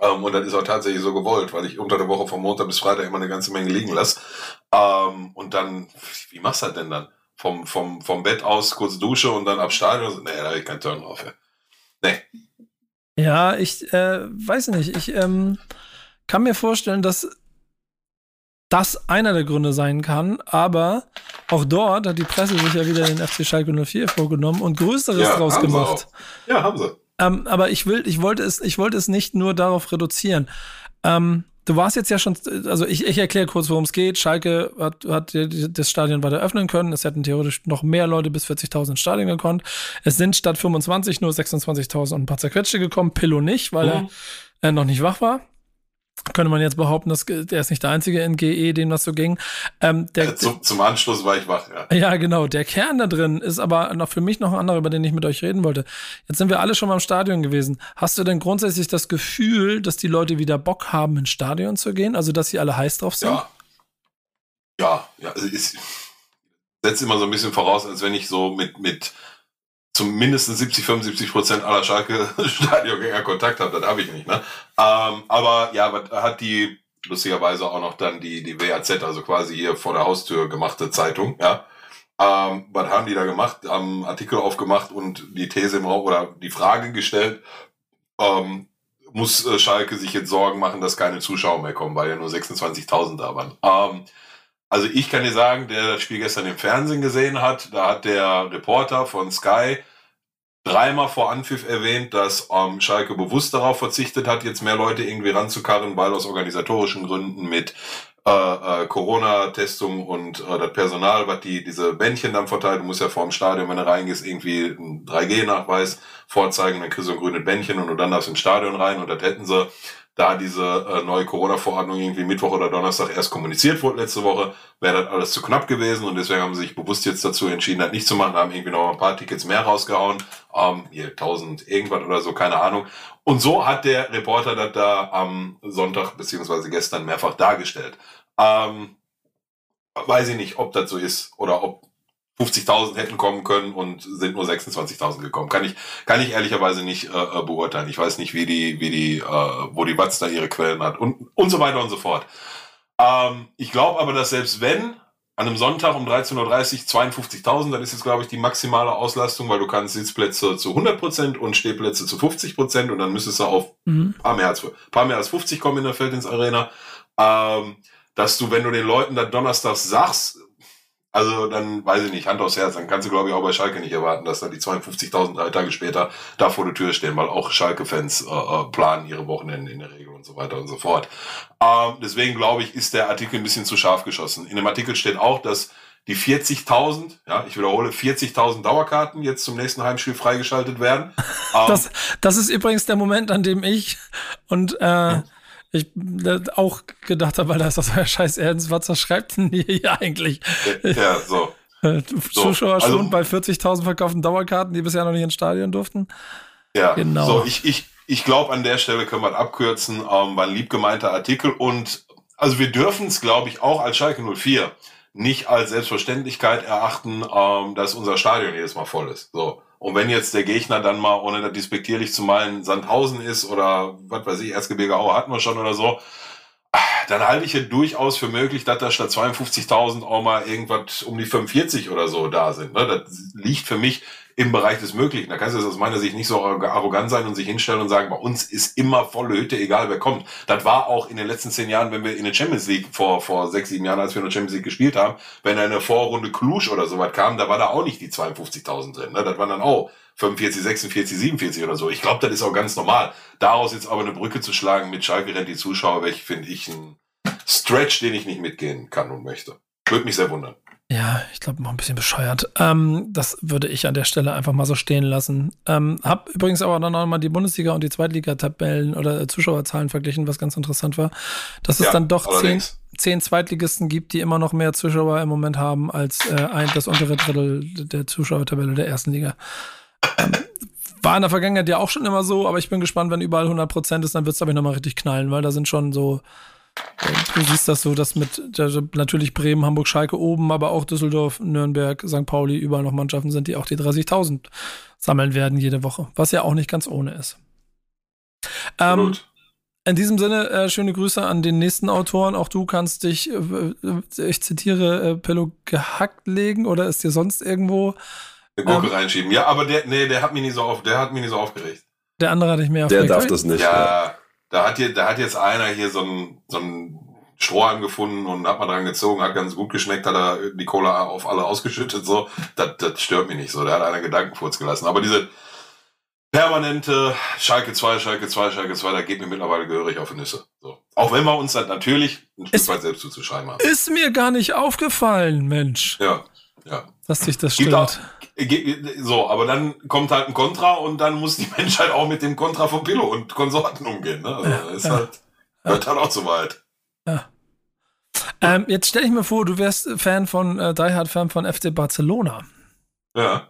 [SPEAKER 2] Ähm, und das ist auch tatsächlich so gewollt, weil ich unter der Woche von Montag bis Freitag immer eine ganze Menge liegen lasse. Ähm, und dann, wie machst du das denn dann? Vom, vom, vom Bett aus kurz Dusche und dann ab Stadion. Nee, da habe ich keinen Turn drauf. Ja. Nee.
[SPEAKER 1] Ja, ich äh, weiß nicht. Ich ähm, kann mir vorstellen, dass das einer der Gründe sein kann, aber auch dort hat die Presse sich ja wieder den FC Schalke 04 vorgenommen und Größeres ja, draus gemacht.
[SPEAKER 2] Ja, haben sie.
[SPEAKER 1] Ähm, aber ich will, ich wollte es, ich wollte es nicht nur darauf reduzieren. Ähm, Du warst jetzt ja schon, also ich, ich erkläre kurz, worum es geht. Schalke hat, hat das Stadion weiter öffnen können. Es hätten theoretisch noch mehr Leute bis 40.000 ins Stadion gekonnt. Es sind statt 25 nur 26.000 und ein paar zerquetschte gekommen. Pillow nicht, weil mhm. er äh, noch nicht wach war könnte man jetzt behaupten, dass der ist nicht der einzige in GE, dem das so ging. Ähm, der,
[SPEAKER 2] zum, zum Anschluss war ich wach, ja.
[SPEAKER 1] Ja, genau. Der Kern da drin ist aber noch für mich noch ein anderer, über den ich mit euch reden wollte. Jetzt sind wir alle schon mal im Stadion gewesen. Hast du denn grundsätzlich das Gefühl, dass die Leute wieder Bock haben, ins Stadion zu gehen? Also, dass sie alle heiß drauf sind?
[SPEAKER 2] Ja. Ja, ja. Also ich setze immer so ein bisschen voraus, als wenn ich so mit, mit zumindest 70, 75 Prozent aller Schalke-Stadiongänger (laughs) Kontakt habe. Das habe ich nicht. Ne? Ähm, aber ja, hat die lustigerweise auch noch dann die, die WAZ, also quasi hier vor der Haustür gemachte Zeitung, ja. Ähm, was haben die da gemacht? Haben Artikel aufgemacht und die These im Raum oder die Frage gestellt, ähm, muss äh, Schalke sich jetzt Sorgen machen, dass keine Zuschauer mehr kommen, weil ja nur 26.000 da waren. Ähm, also ich kann dir sagen, der das Spiel gestern im Fernsehen gesehen hat, da hat der Reporter von Sky dreimal vor Anpfiff erwähnt, dass ähm, Schalke bewusst darauf verzichtet hat, jetzt mehr Leute irgendwie ranzukarren, weil aus organisatorischen Gründen mit äh, äh, Corona-Testung und äh, das Personal, was die diese Bändchen dann verteilt. Du musst ja vor dem Stadion, wenn du reingehst, irgendwie einen 3G-Nachweis vorzeigen, dann kriegst du ein grünes Bändchen und du dann darfst ins Stadion rein und das hätten sie da diese äh, neue Corona-Verordnung irgendwie Mittwoch oder Donnerstag erst kommuniziert wurde letzte Woche, wäre das alles zu knapp gewesen und deswegen haben sie sich bewusst jetzt dazu entschieden, das nicht zu machen, haben irgendwie noch ein paar Tickets mehr rausgehauen, ähm, hier 1000 irgendwas oder so, keine Ahnung. Und so hat der Reporter das da am Sonntag beziehungsweise gestern mehrfach dargestellt. Ähm, weiß ich nicht, ob das so ist oder ob 50.000 hätten kommen können und sind nur 26.000 gekommen. Kann ich, kann ich ehrlicherweise nicht äh, äh, beurteilen. Ich weiß nicht, wie die, wie die, äh, wo die Watz da ihre Quellen hat und, und so weiter und so fort. Ähm, ich glaube aber, dass selbst wenn an einem Sonntag um 13.30 Uhr 52.000, dann ist jetzt, glaube ich, die maximale Auslastung, weil du kannst Sitzplätze zu 100% und Stehplätze zu 50% und dann müsstest du auf mhm. paar, mehr als, paar mehr als 50 kommen in der Feldins Arena. Ähm, dass du, wenn du den Leuten dann donnerstags sagst, also dann weiß ich nicht, Hand aufs Herz, dann kannst du glaube ich auch bei Schalke nicht erwarten, dass da die 52.000 drei Tage später da vor der Tür stehen, weil auch Schalke-Fans äh, äh, planen ihre Wochenende in der Regel und so weiter und so fort. Ähm, deswegen glaube ich, ist der Artikel ein bisschen zu scharf geschossen. In dem Artikel steht auch, dass die 40.000, ja, ich wiederhole, 40.000 Dauerkarten jetzt zum nächsten Heimspiel freigeschaltet werden. (laughs)
[SPEAKER 1] das, das ist übrigens der Moment, an dem ich und äh, ich äh, auch gedacht habe, weil das ist das scheiß Ernst, was schreibt denn hier eigentlich?
[SPEAKER 2] Ja, so.
[SPEAKER 1] Äh, Zuschauer so, also, schon bei 40.000 verkauften Dauerkarten, die bisher noch nicht ins Stadion durften.
[SPEAKER 2] Ja, genau. So, ich, ich, ich glaube, an der Stelle können wir abkürzen, ähm, war ein lieb gemeinter Artikel und also wir dürfen es, glaube ich, auch als Schalke 04 nicht als Selbstverständlichkeit erachten, ähm, dass unser Stadion jedes Mal voll ist. So. Und wenn jetzt der Gegner dann mal, ohne das despektierlich zu meinen, Sandhausen ist oder was weiß ich, Erzgebirge Aue hatten wir schon oder so, dann halte ich es durchaus für möglich, dass da statt 52.000 auch mal irgendwas um die 45 oder so da sind. Ne? Das liegt für mich im Bereich des Möglichen. Da kannst du aus meiner Sicht nicht so arrogant sein und sich hinstellen und sagen, bei uns ist immer volle Hütte, egal wer kommt. Das war auch in den letzten zehn Jahren, wenn wir in der Champions League vor, vor sechs, sieben Jahren, als wir in der Champions League gespielt haben, wenn eine Vorrunde Klusch oder so was kam, da war da auch nicht die 52.000 drin. Ne? Das waren dann auch 45, 46, 47 oder so. Ich glaube, das ist auch ganz normal. Daraus jetzt aber eine Brücke zu schlagen mit Schalke rennt die Zuschauer weg, finde ich ein Stretch, den ich nicht mitgehen kann und möchte. Würde mich sehr wundern.
[SPEAKER 1] Ja, ich glaube, noch ein bisschen bescheuert. Ähm, das würde ich an der Stelle einfach mal so stehen lassen. Ähm, hab übrigens aber dann auch mal die Bundesliga und die Zweitliga-Tabellen oder Zuschauerzahlen verglichen, was ganz interessant war. Dass es ja, dann doch zehn, zehn Zweitligisten gibt, die immer noch mehr Zuschauer im Moment haben als äh, ein, das untere Drittel der Zuschauertabelle der ersten Liga. Ähm, war in der Vergangenheit ja auch schon immer so, aber ich bin gespannt, wenn überall 100 Prozent ist, dann wird es, glaube ich, nochmal richtig knallen, weil da sind schon so Du siehst das so, dass mit also natürlich Bremen, Hamburg, Schalke oben, aber auch Düsseldorf, Nürnberg, St. Pauli überall noch Mannschaften sind, die auch die 30.000 sammeln werden jede Woche, was ja auch nicht ganz ohne ist. Ähm, in diesem Sinne, äh, schöne Grüße an den nächsten Autoren. Auch du kannst dich, äh, äh ich zitiere, äh, Pello gehackt legen oder ist dir sonst irgendwo
[SPEAKER 2] eine Gurke ähm, reinschieben. Ja, aber der, nee, der hat mich nicht so auf, der hat mich nicht so aufgeregt.
[SPEAKER 1] Der andere hat nicht mehr
[SPEAKER 3] aufgeregt. Der darf das nicht.
[SPEAKER 2] Ja. ja. Da hat, hier, da hat jetzt einer hier so ein, so ein Strohhalm gefunden und hat mal dran gezogen, hat ganz gut geschmeckt, hat er die Cola auf alle ausgeschüttet, so. Das, das stört mich nicht so. Da hat einer Gedankenfurz gelassen. Aber diese permanente Schalke 2, Schalke 2, Schalke 2, da geht mir mittlerweile gehörig auf die Nüsse. So. Auch wenn wir uns das natürlich ein Stück weit selbst zuzuschreiben haben.
[SPEAKER 1] Ist mir gar nicht aufgefallen, Mensch.
[SPEAKER 2] Ja, ja.
[SPEAKER 1] Dass sich das stört.
[SPEAKER 2] So, aber dann kommt halt ein Kontra und dann muss die (laughs) Menschheit auch mit dem Kontra von Pillow und Konsorten umgehen. Ne? Also ja, ist ja, halt, ja. wird halt auch so weit.
[SPEAKER 1] Ja. Ähm, jetzt stell ich mir vor, du wärst Fan von, äh, Die Hard Fan von FC Barcelona.
[SPEAKER 2] Ja.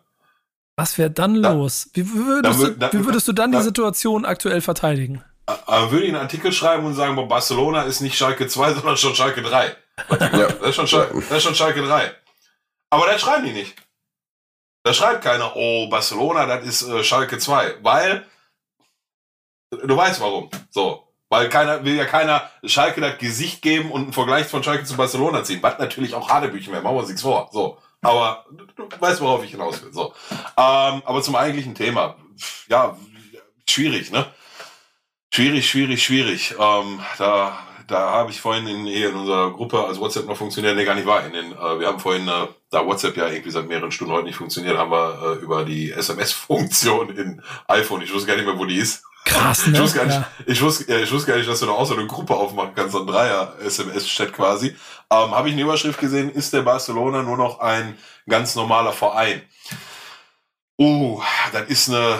[SPEAKER 1] Was wäre dann da, los? Wie würdest, da, da, du, wie würdest du dann die Situation aktuell verteidigen?
[SPEAKER 2] Äh, würde ich einen Artikel schreiben und sagen, boah, Barcelona ist nicht Schalke 2, (laughs) sondern schon Schalke 3. Ja. Das, ist schon Schalke, das ist schon Schalke 3. Aber das schreiben die nicht. Da schreibt keiner, oh, Barcelona, das ist äh, Schalke 2. Weil, du weißt warum. So. Weil keiner, will ja keiner Schalke das Gesicht geben und einen Vergleich von Schalke zu Barcelona ziehen. Was natürlich auch Hadebüchen wäre, machen wir uns nichts vor. So. Aber du, weißt, worauf ich hinaus will. So. Ähm, aber zum eigentlichen Thema. Ja, schwierig, ne? Schwierig, schwierig, schwierig. Ähm, da da habe ich vorhin in, hier in unserer Gruppe, als WhatsApp noch funktioniert, nee, gar nicht wahr. In den, äh, wir haben vorhin, äh, da WhatsApp ja irgendwie seit mehreren Stunden heute nicht funktioniert, haben wir äh, über die SMS-Funktion in iPhone, ich wusste gar nicht mehr, wo die ist.
[SPEAKER 1] Krass, ne?
[SPEAKER 2] Ich wusste, gar nicht,
[SPEAKER 1] Ja.
[SPEAKER 2] ich, wusste, ja, ich wusste gar nicht, dass du da auch so eine Gruppe aufmachen kannst, so ein Dreier-SMS-Chat quasi. Ähm, Habe ich eine Überschrift gesehen, ist der Barcelona nur noch ein ganz normaler Verein? Oh, das ist eine...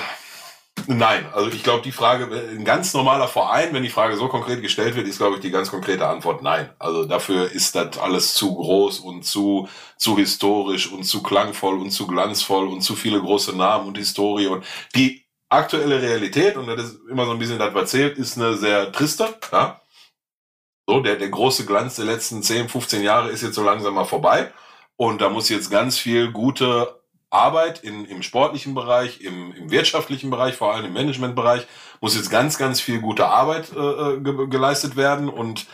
[SPEAKER 2] Nein, also ich glaube, die Frage, ein ganz normaler Verein, wenn die Frage so konkret gestellt wird, ist, glaube ich, die ganz konkrete Antwort nein. Also dafür ist das alles zu groß und zu, zu historisch und zu klangvoll und zu glanzvoll und zu viele große Namen und Historie und die aktuelle Realität, und das ist immer so ein bisschen das, was zählt, ist eine sehr triste, ja. So, der, der große Glanz der letzten 10, 15 Jahre ist jetzt so langsam mal vorbei. Und da muss jetzt ganz viel gute Arbeit in, im sportlichen Bereich, im, im wirtschaftlichen Bereich, vor allem im Managementbereich, muss jetzt ganz, ganz viel gute Arbeit äh, ge geleistet werden. Und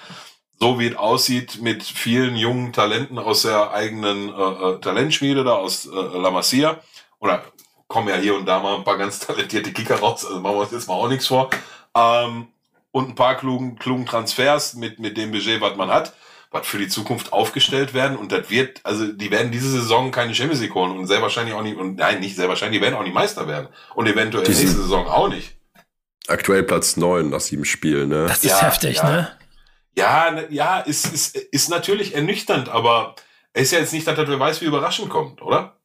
[SPEAKER 2] so wie es aussieht mit vielen jungen Talenten aus der eigenen äh, äh, Talentschmiede da aus äh, La Masia, oder kommen ja hier und da mal ein paar ganz talentierte Kicker raus, also machen wir uns jetzt mal auch nichts vor. Ähm, und ein paar klugen, klugen Transfers mit, mit dem Budget, was man hat, was für die Zukunft aufgestellt werden. Und das wird, also die werden diese Saison keine Champions League holen und sehr wahrscheinlich auch nicht, und nein, nicht sehr wahrscheinlich, die werden auch nicht Meister werden. Und eventuell
[SPEAKER 3] Die
[SPEAKER 2] nächste Saison auch nicht.
[SPEAKER 3] Aktuell Platz 9 nach sieben Spielen, ne?
[SPEAKER 1] Das ist
[SPEAKER 2] Ja,
[SPEAKER 1] heftig,
[SPEAKER 2] ja.
[SPEAKER 1] ne?
[SPEAKER 2] Ja, ne- ja, ist, ist, ist natürlich ernüchternd, aber es ist ja jetzt nicht, dass das wer weiß, wie überraschend kommt, oder?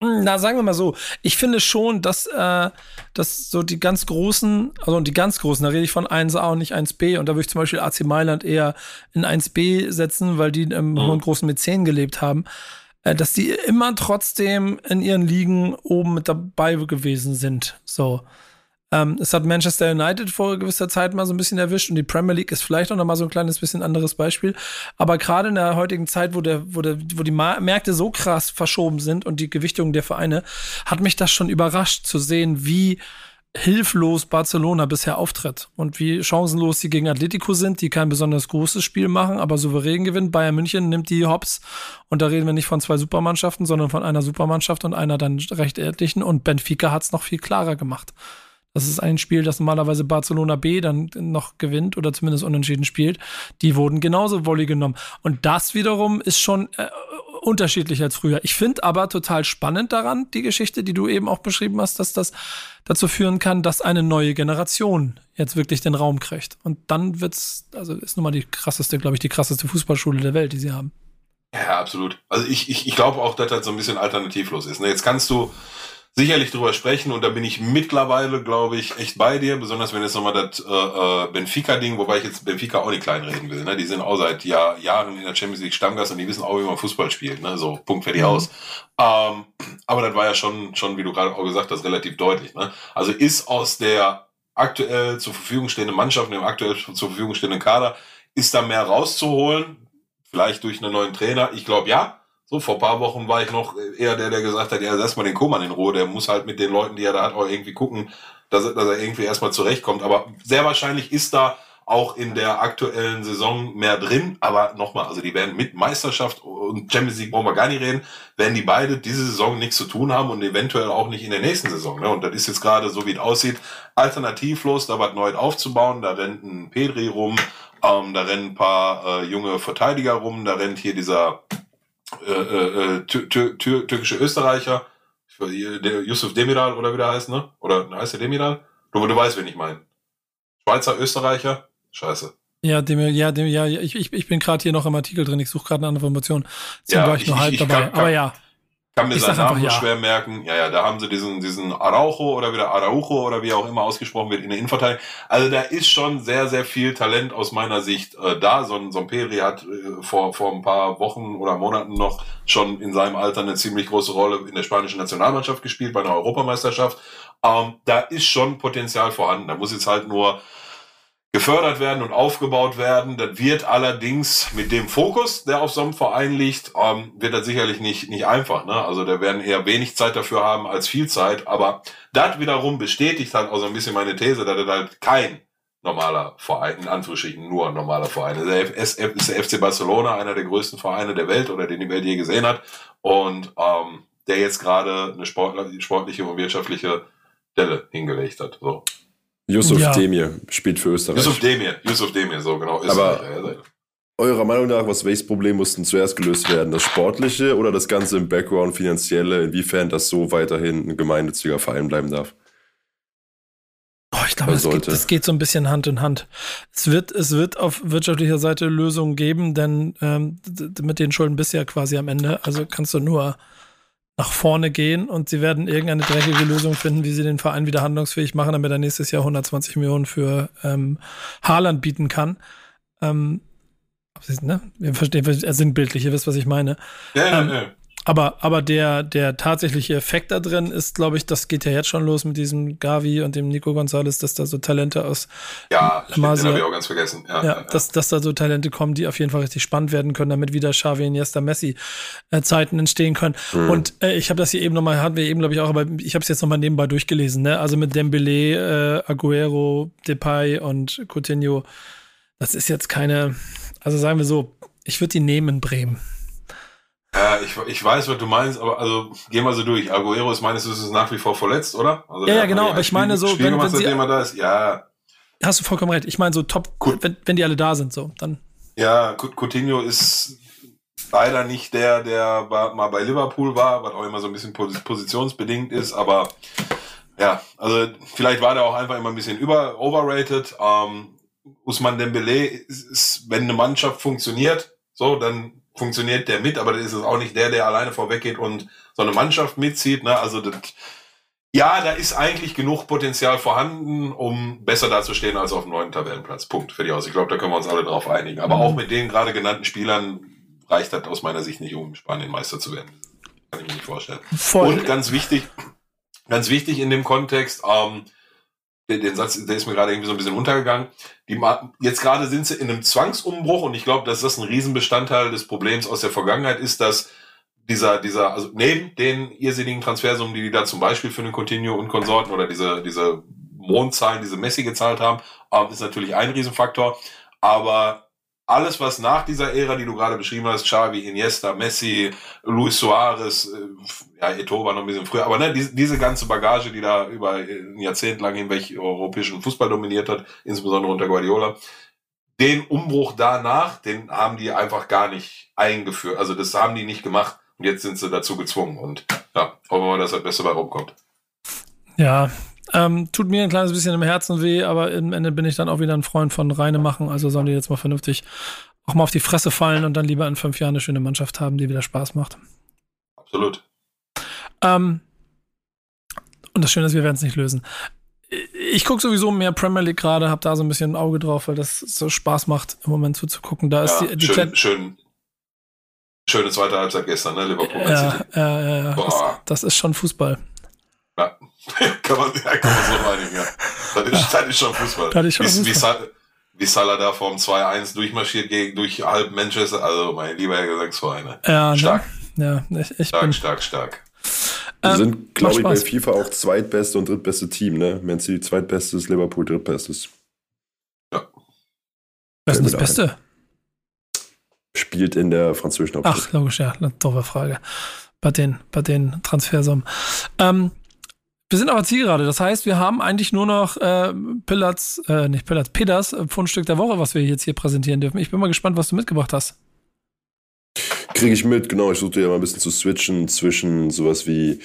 [SPEAKER 1] Hm, Na, sagen wir mal so, ich finde schon, dass, äh, dass so die ganz großen, also und die ganz großen, da rede ich von 1A und nicht 1B, und da würde ich zum Beispiel AC Mailand eher in 1B setzen, weil die im
[SPEAKER 2] Mhm.
[SPEAKER 1] hohen großen Mäzen gelebt haben, äh, dass die immer trotzdem in ihren Ligen oben mit dabei gewesen sind. So. Ähm, es hat Manchester United vor gewisser Zeit mal so ein bisschen erwischt und die Premier League ist vielleicht auch noch mal so ein kleines bisschen anderes Beispiel. Aber gerade in der heutigen Zeit, wo, der, wo, der, wo die Märkte so krass verschoben sind und die Gewichtung der Vereine, hat mich das schon überrascht zu sehen, wie hilflos Barcelona bisher auftritt und wie chancenlos sie gegen Atletico sind, die kein besonders großes Spiel machen, aber souverän gewinnen. Bayern München nimmt die Hops und da reden wir nicht von zwei Supermannschaften, sondern von einer Supermannschaft und einer dann recht etlichen und Benfica hat es noch viel klarer gemacht. Das ist ein Spiel, das normalerweise Barcelona B dann noch gewinnt oder zumindest unentschieden spielt. Die wurden genauso Volley genommen. Und das wiederum ist schon äh, unterschiedlich als früher. Ich finde aber total spannend daran, die Geschichte, die du eben auch beschrieben hast, dass das dazu führen kann, dass eine neue Generation jetzt wirklich den Raum kriegt. Und dann wird's, also ist nun mal die krasseste, glaube ich, die krasseste Fußballschule der Welt, die sie haben.
[SPEAKER 2] Ja, absolut. Also ich, ich, ich glaube auch, dass das so ein bisschen alternativlos ist. Ne? Jetzt kannst du sicherlich drüber sprechen und da bin ich mittlerweile, glaube ich, echt bei dir, besonders wenn jetzt nochmal das äh, äh, Benfica-Ding, wobei ich jetzt Benfica auch nicht kleinreden will. Ne? Die sind auch seit Jahr, Jahren in der Champions League Stammgast und die wissen auch, wie man Fußball spielt. Ne? So, Punkt fertig
[SPEAKER 1] Mhm.
[SPEAKER 2] aus. Ähm, aber das war ja schon, schon, wie du gerade auch gesagt hast, relativ deutlich. Ne? Also ist aus der aktuell zur Verfügung stehenden Mannschaft, dem aktuell zur Verfügung stehenden Kader, ist da mehr rauszuholen? Vielleicht durch einen neuen Trainer? Ich glaube ja. So, vor paar Wochen war ich noch eher der, der gesagt hat, ja, lass mal den Koman in Ruhe, der muss halt mit den Leuten, die er da hat, auch irgendwie gucken, dass, er- dass er irgendwie erstmal zurechtkommt. Aber sehr wahrscheinlich ist da auch in der aktuellen Saison mehr drin. Aber nochmal, also die werden mit Meisterschaft und Champions League brauchen wir gar nicht reden, werden die beide diese Saison nichts zu tun haben und eventuell auch nicht in der nächsten Saison. Ne? Und das ist jetzt gerade, so wie es aussieht, alternativlos, da was Neues aufzubauen. Da rennt ein Pedri rum, ähm, da rennen ein paar äh, junge Verteidiger rum, da rennt hier dieser äh, äh, tür tür tür türkische Österreicher, ich weiß, hier, der Yusuf Demiral oder wie der heißt, ne? Oder heißt der Demiral? Du, du weißt, wen ich meine. Schweizer Österreicher? Scheiße.
[SPEAKER 1] Ja, dem, ja, dem, ja, ich, ich, ich bin gerade hier noch im Artikel drin, ich suche gerade eine andere Information. Deswegen
[SPEAKER 2] Ja,
[SPEAKER 1] war ich,
[SPEAKER 2] ich-
[SPEAKER 1] nur
[SPEAKER 2] ich-
[SPEAKER 1] halb
[SPEAKER 2] ich
[SPEAKER 1] dabei.
[SPEAKER 2] kann- kann-
[SPEAKER 1] Aber ja.
[SPEAKER 2] Kann mir seinen Namen nur
[SPEAKER 1] ja.
[SPEAKER 2] schwer merken. Ja, ja, da haben sie diesen, diesen Araujo oder wieder Araujo oder wie auch immer ausgesprochen wird in der Innenverteidigung. Also da ist schon sehr, sehr viel Talent aus meiner Sicht äh, da. So ein, so ein Peri hat äh, vor, vor ein paar Wochen oder Monaten noch schon in seinem Alter eine ziemlich große Rolle in der spanischen Nationalmannschaft gespielt, bei einer Europameisterschaft. Ähm, da ist schon Potenzial vorhanden. Da muss jetzt halt nur gefördert werden und aufgebaut werden. Das wird allerdings mit dem Fokus, der auf so einem Verein liegt, ähm, wird das sicherlich nicht, nicht einfach. Ne? Also da werden eher wenig Zeit dafür haben als viel Zeit. Aber das wiederum bestätigt halt auch so ein bisschen meine These, dass das halt kein normaler Verein, in Anführungsstrichen nur ein normaler Verein. Der F- ist der FC Barcelona, einer der größten Vereine der Welt oder den die Welt je gesehen hat. Und ähm, der jetzt gerade eine sportliche, und wirtschaftliche Delle hingelegt hat. So.
[SPEAKER 3] Yusuf
[SPEAKER 1] Ja.
[SPEAKER 3] Demir spielt für Österreich.
[SPEAKER 2] Yusuf Demir, Yusuf Demir, so genau.
[SPEAKER 3] Aber-
[SPEAKER 2] Österreicher, ja,
[SPEAKER 3] Eurer Meinung nach, was welches Problem mussten zuerst gelöst werden? Das Sportliche oder das Ganze im Background finanzielle, inwiefern das so weiterhin ein gemeinnütziger Verein bleiben darf?
[SPEAKER 1] Boah, ich glaube, das geht, das geht so ein bisschen Hand in Hand. Es wird, es wird auf wirtschaftlicher Seite Lösungen geben, denn ähm, mit den Schulden bist du ja quasi am Ende. Also kannst du nur nach vorne gehen und sie werden irgendeine dreckige Lösung finden, wie sie den Verein wieder handlungsfähig machen, damit er nächstes Jahr 120 Millionen für ähm, Haaland bieten kann. Ähm, ne? Wir verstehen, sinnbildlich, ihr wisst, was ich meine. Ja, ähm, ja, ja. Aber, aber der, der tatsächliche Effekt da drin ist, glaube ich, das geht ja jetzt schon los mit diesem Gavi und dem Nico Gonzalez, dass da so Talente aus
[SPEAKER 2] Ja, Masia, den habe ich auch ganz vergessen.
[SPEAKER 1] Ja, ja, ja, Dass, dass da so Talente kommen, die auf jeden Fall richtig spannend werden können, damit wieder Xavi, Iniesta, Messi äh, Zeiten entstehen können. Mhm. Und äh, ich habe das hier eben nochmal, hatten wir eben, glaube ich, auch, aber ich habe es jetzt nochmal nebenbei durchgelesen. Ne? Also mit Dembele, äh, Aguero, Depay und Coutinho, das ist jetzt keine, also sagen wir so, ich würde die nehmen in Bremen.
[SPEAKER 2] Ja, ich, ich weiß, was du meinst, aber also geh mal so durch. Aguero ist meines Wissens nach wie vor verletzt, oder? Also
[SPEAKER 1] ja, ja, genau, aber ich meine so,
[SPEAKER 2] Spiel wenn, wenn sie, da ist. Ja.
[SPEAKER 1] Hast du vollkommen recht. Ich meine so top, wenn, wenn die alle da sind, so, dann.
[SPEAKER 2] Ja, Coutinho ist leider nicht der, der mal bei Liverpool war, was auch immer so ein bisschen positionsbedingt ist, aber ja, also vielleicht war der auch einfach immer ein bisschen über overrated. Ähm, Usman Dembele ist, ist, wenn eine Mannschaft funktioniert, so, dann funktioniert der mit, aber dann ist es auch nicht der, der alleine vorweggeht und so eine Mannschaft mitzieht. Ne? Also das, ja, da ist eigentlich genug Potenzial vorhanden, um besser dazustehen als auf dem neuen Tabellenplatz. Punkt für die Aus. Ich glaube, da können wir uns alle drauf einigen. Aber mhm. auch mit den gerade genannten Spielern reicht das aus meiner Sicht nicht, um Spanien Meister zu werden. Kann ich mir nicht vorstellen. Voll. Und ganz wichtig, ganz wichtig in dem Kontext, ähm, den, Satz, der ist mir gerade irgendwie so ein bisschen untergegangen. Die, jetzt gerade sind sie in einem Zwangsumbruch und ich glaube, dass das ein Riesenbestandteil des Problems aus der Vergangenheit ist, dass dieser, dieser, also neben den irrsinnigen Transfersummen, die die da zum Beispiel für den Continuo und Konsorten oder diese, diese Mondzahlen, diese Messi gezahlt haben, ähm, ist natürlich ein Riesenfaktor. Aber alles, was nach dieser Ära, die du gerade beschrieben hast, Xavi, Iniesta, Messi, Luis Suarez, äh, ja, Eto war noch ein bisschen früher, aber ne, diese, diese ganze Bagage, die da über ein Jahrzehnt lang hinweg europäischen Fußball dominiert hat, insbesondere unter Guardiola, den Umbruch danach, den haben die einfach gar nicht eingeführt. Also das haben die nicht gemacht und jetzt sind sie dazu gezwungen und ja, hoffen wir mal, dass das Beste bei rumkommt.
[SPEAKER 1] Ja, ähm, tut mir ein kleines bisschen im Herzen weh, aber im Ende bin ich dann auch wieder ein Freund von reine machen. Also sollen die jetzt mal vernünftig auch mal auf die Fresse fallen und dann lieber in fünf Jahren eine schöne Mannschaft haben, die wieder Spaß macht.
[SPEAKER 2] Absolut.
[SPEAKER 1] Ähm, und das Schöne ist, wir werden es nicht lösen. Ich gucke sowieso mehr Premier League gerade, habe da so ein bisschen ein Auge drauf, weil das so Spaß macht, im Moment zuzugucken. Da ist
[SPEAKER 2] ja, die, die schön, schön, schöne zweite Halbzeit gestern, ne? Liverpool.
[SPEAKER 1] Ja, ja, ja, ja. Das, das, ist schon Fußball.
[SPEAKER 2] Ja, (laughs) kann man, ja, kann man so einigen, ja. Das ist, das ist schon Fußball. Das ist schon wie, Fußball. Wie, wie Salah da vom 2-1 durchmarschiert gegen, durch halb Manchester, also mein lieber Herr Gesangsverein. Ne?
[SPEAKER 1] Ja, stark. Ne? Ja, ich, ich
[SPEAKER 2] stark,
[SPEAKER 1] bin,
[SPEAKER 2] stark, stark.
[SPEAKER 3] Wir ähm, sind, glaube ich, bei FIFA auch zweitbeste und drittbeste Team, ne? Man City zweitbestes, Liverpool drittbestes.
[SPEAKER 2] Ja.
[SPEAKER 1] Wer ist das Beste?
[SPEAKER 3] Spielt in der französischen
[SPEAKER 1] Hauptstadt. Ach, logisch, ja, eine doofe Frage. Bei den, bei den Transfersummen. Ähm, wir sind aber Zielgerade. Das heißt, wir haben eigentlich nur noch äh, Pillards, äh, nicht Pillards, Peters äh, Fundstück der Woche, was wir jetzt hier präsentieren dürfen. Ich bin mal gespannt, was du mitgebracht hast.
[SPEAKER 3] Kriege ich mit, genau. Ich suchte ja mal ein bisschen zu switchen zwischen sowas wie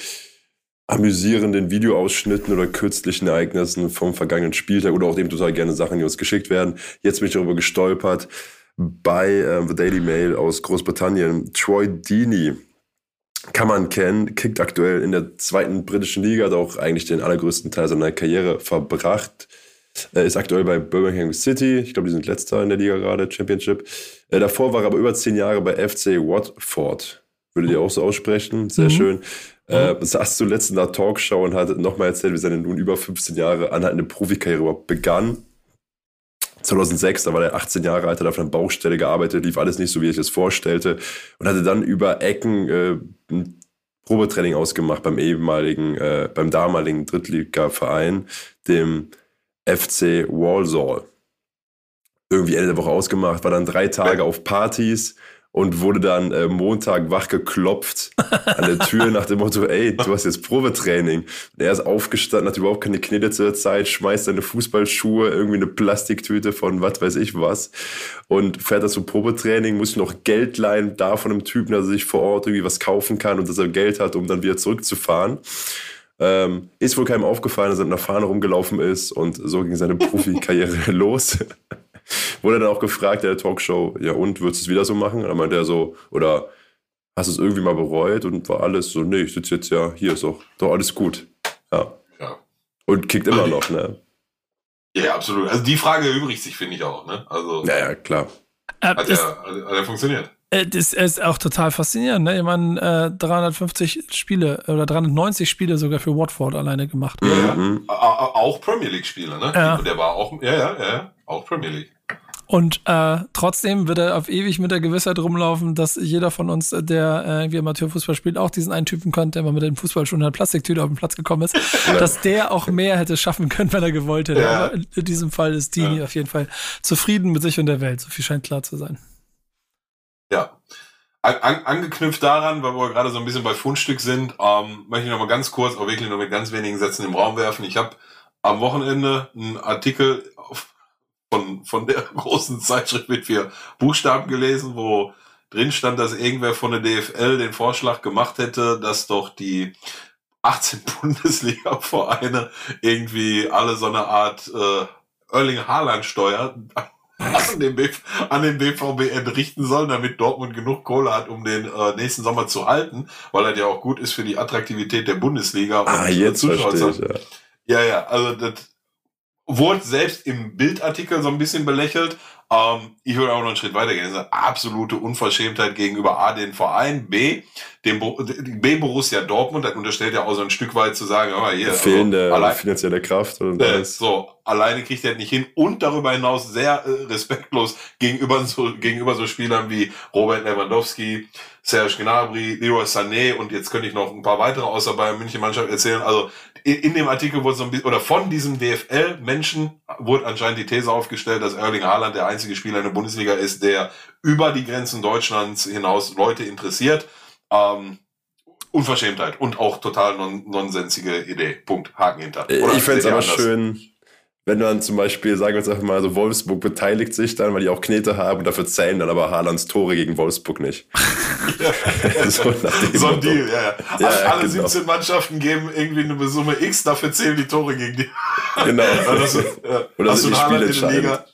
[SPEAKER 3] amüsierenden Videoausschnitten oder kürzlichen Ereignissen vom vergangenen Spieltag oder auch dem total gerne Sachen, die uns geschickt werden. Jetzt bin ich darüber gestolpert bei äh, The Daily Mail aus Großbritannien. Troy Deeney kann man kennen, kickt aktuell in der zweiten britischen Liga, hat auch eigentlich den allergrößten Teil seiner Karriere verbracht. Er ist aktuell bei Birmingham City. Ich glaube, die sind letzter in der Liga gerade, Championship. Äh, davor war er aber über zehn Jahre bei FC Watford. Würde ihr auch so aussprechen? Sehr mhm. schön. Äh, saß zuletzt in einer Talkshow und hat nochmal erzählt, wie seine nun über 15 Jahre anhaltende Profikarriere überhaupt begann. 2006, da war er 18 Jahre alt, hat auf einer Baustelle gearbeitet, lief alles nicht so, wie ich es vorstellte und hatte dann über Ecken äh, ein Probetraining ausgemacht beim ehemaligen, äh, beim damaligen Drittliga-Verein, dem FC Walsall. Irgendwie Ende der Woche ausgemacht, war dann drei Tage auf Partys, und wurde dann äh, Montag wach geklopft an der Tür nach dem Motto, ey, du hast jetzt Probetraining. Und er ist aufgestanden, hat überhaupt keine Knete zur Zeit, schmeißt seine Fußballschuhe, irgendwie eine Plastiktüte von was weiß ich was und fährt das zum Probetraining, muss noch Geld leihen da von einem Typen, dass er sich vor Ort irgendwie was kaufen kann und dass er Geld hat, um dann wieder zurückzufahren. Ähm, ist wohl keinem aufgefallen, dass er mit einer Fahne rumgelaufen ist und so ging seine Profikarriere (laughs) los. Wurde dann auch gefragt in der Talkshow, ja und, würdest du es wieder so machen? Und dann meinte er so, oder hast du es irgendwie mal bereut und war alles so, nee, ich sitze jetzt ja, hier ist doch, doch alles gut. Ja.
[SPEAKER 2] Ja.
[SPEAKER 3] Und kickt immer noch, ne?
[SPEAKER 2] Ja, absolut. Also die Frage erübrigt sich, finde ich auch, ne? Also
[SPEAKER 3] Naja, klar.
[SPEAKER 1] Äh,
[SPEAKER 2] hat,
[SPEAKER 1] das,
[SPEAKER 2] ja, hat, hat ja funktioniert.
[SPEAKER 1] äh, das ist auch total faszinierend. Ne? Ich meine, äh, 350 Spiele oder 390 Spiele sogar für Watford alleine gemacht.
[SPEAKER 2] Ja,
[SPEAKER 3] Mhm.
[SPEAKER 2] ja. Auch Premier League-Spieler, ne?
[SPEAKER 1] Ja.
[SPEAKER 2] Der war auch, ja, ja, ja, ja, auch Premier League.
[SPEAKER 1] Und äh, trotzdem wird er auf ewig mit der Gewissheit rumlaufen, dass jeder von uns, äh, der äh, irgendwie Amateurfußball spielt, auch diesen einen Typen kennt, der mal mit dem Fußballschuh in einer Plastiktüte auf den Platz gekommen ist, dass der auch mehr hätte schaffen können, wenn er gewollt hätte.
[SPEAKER 2] Ja.
[SPEAKER 1] Aber in diesem Fall ist Dini
[SPEAKER 2] Ja.
[SPEAKER 1] auf jeden Fall zufrieden mit sich und der Welt. So viel scheint klar zu sein.
[SPEAKER 2] Ja. An, an, angeknüpft daran, weil wir gerade so ein bisschen bei Fundstück sind, ähm, möchte ich noch mal ganz kurz, auch wirklich nur mit ganz wenigen Sätzen im Raum werfen. Ich habe am Wochenende einen Artikel von, von der (laughs) großen Zeitschrift mit vier Buchstaben gelesen, wo drin stand, dass irgendwer von der DFL den Vorschlag gemacht hätte, dass doch die 18 (laughs) Bundesliga-Vereine irgendwie alle so eine Art äh, Erling Haaland-Steuer (laughs) an den, an den BVB entrichten sollen, damit Dortmund genug Kohle hat, um den äh, nächsten Sommer zu halten, weil er ja auch gut ist für die Attraktivität der Bundesliga. und
[SPEAKER 3] Ah,
[SPEAKER 2] äh,
[SPEAKER 3] jetzt verstehe ich,
[SPEAKER 2] Zuschauerzahlen.
[SPEAKER 3] ja.
[SPEAKER 2] Ja, ja, also das wurde selbst im Bildartikel so ein bisschen belächelt. Ähm, ich würde auch noch einen Schritt weiter gehen. Das ist eine absolute Unverschämtheit gegenüber A, den Verein, B, dem Bo B, Borussia Dortmund, das unterstellt ja auch so ein Stück weit zu sagen, aber hier,
[SPEAKER 3] Fehlende
[SPEAKER 2] also, allein,
[SPEAKER 3] finanzielle Kraft und
[SPEAKER 2] äh, so, alleine kriegt er nicht hin und darüber hinaus sehr äh, respektlos gegenüber so, gegenüber so Spielern wie Robert Lewandowski, Serge Gnabry, Leroy Sané und jetzt könnte ich noch ein paar weitere außer Bayern München Mannschaft erzählen. Also in, in dem Artikel wurde so ein bisschen, oder von diesem DFL-Menschen wurde anscheinend die These aufgestellt, dass Erling Haaland der einzige Spieler in der Bundesliga ist, der über die Grenzen Deutschlands hinaus Leute interessiert. Ähm, Unverschämtheit und auch total non nonsensige Idee. Punkt. Haken hinter. Oder
[SPEAKER 3] ich fände es aber
[SPEAKER 2] anders?
[SPEAKER 3] schön, wenn dann zum Beispiel, sagen wir jetzt einfach mal, so Wolfsburg beteiligt sich dann, weil die auch Knete haben und dafür zählen dann aber Haalands Tore gegen Wolfsburg nicht. (laughs) (laughs) so nach dem
[SPEAKER 2] So ein. Deal, ja, ja.
[SPEAKER 3] Ja,
[SPEAKER 2] alle, alle
[SPEAKER 3] genau.
[SPEAKER 2] 17 Mannschaften geben irgendwie eine Summe X, dafür zählen die Tore gegen die.
[SPEAKER 3] Genau.
[SPEAKER 2] Ja, (laughs) das ist, ja.
[SPEAKER 3] Oder
[SPEAKER 2] Hast
[SPEAKER 3] sind
[SPEAKER 2] du
[SPEAKER 3] die Spiele
[SPEAKER 2] in der Liga?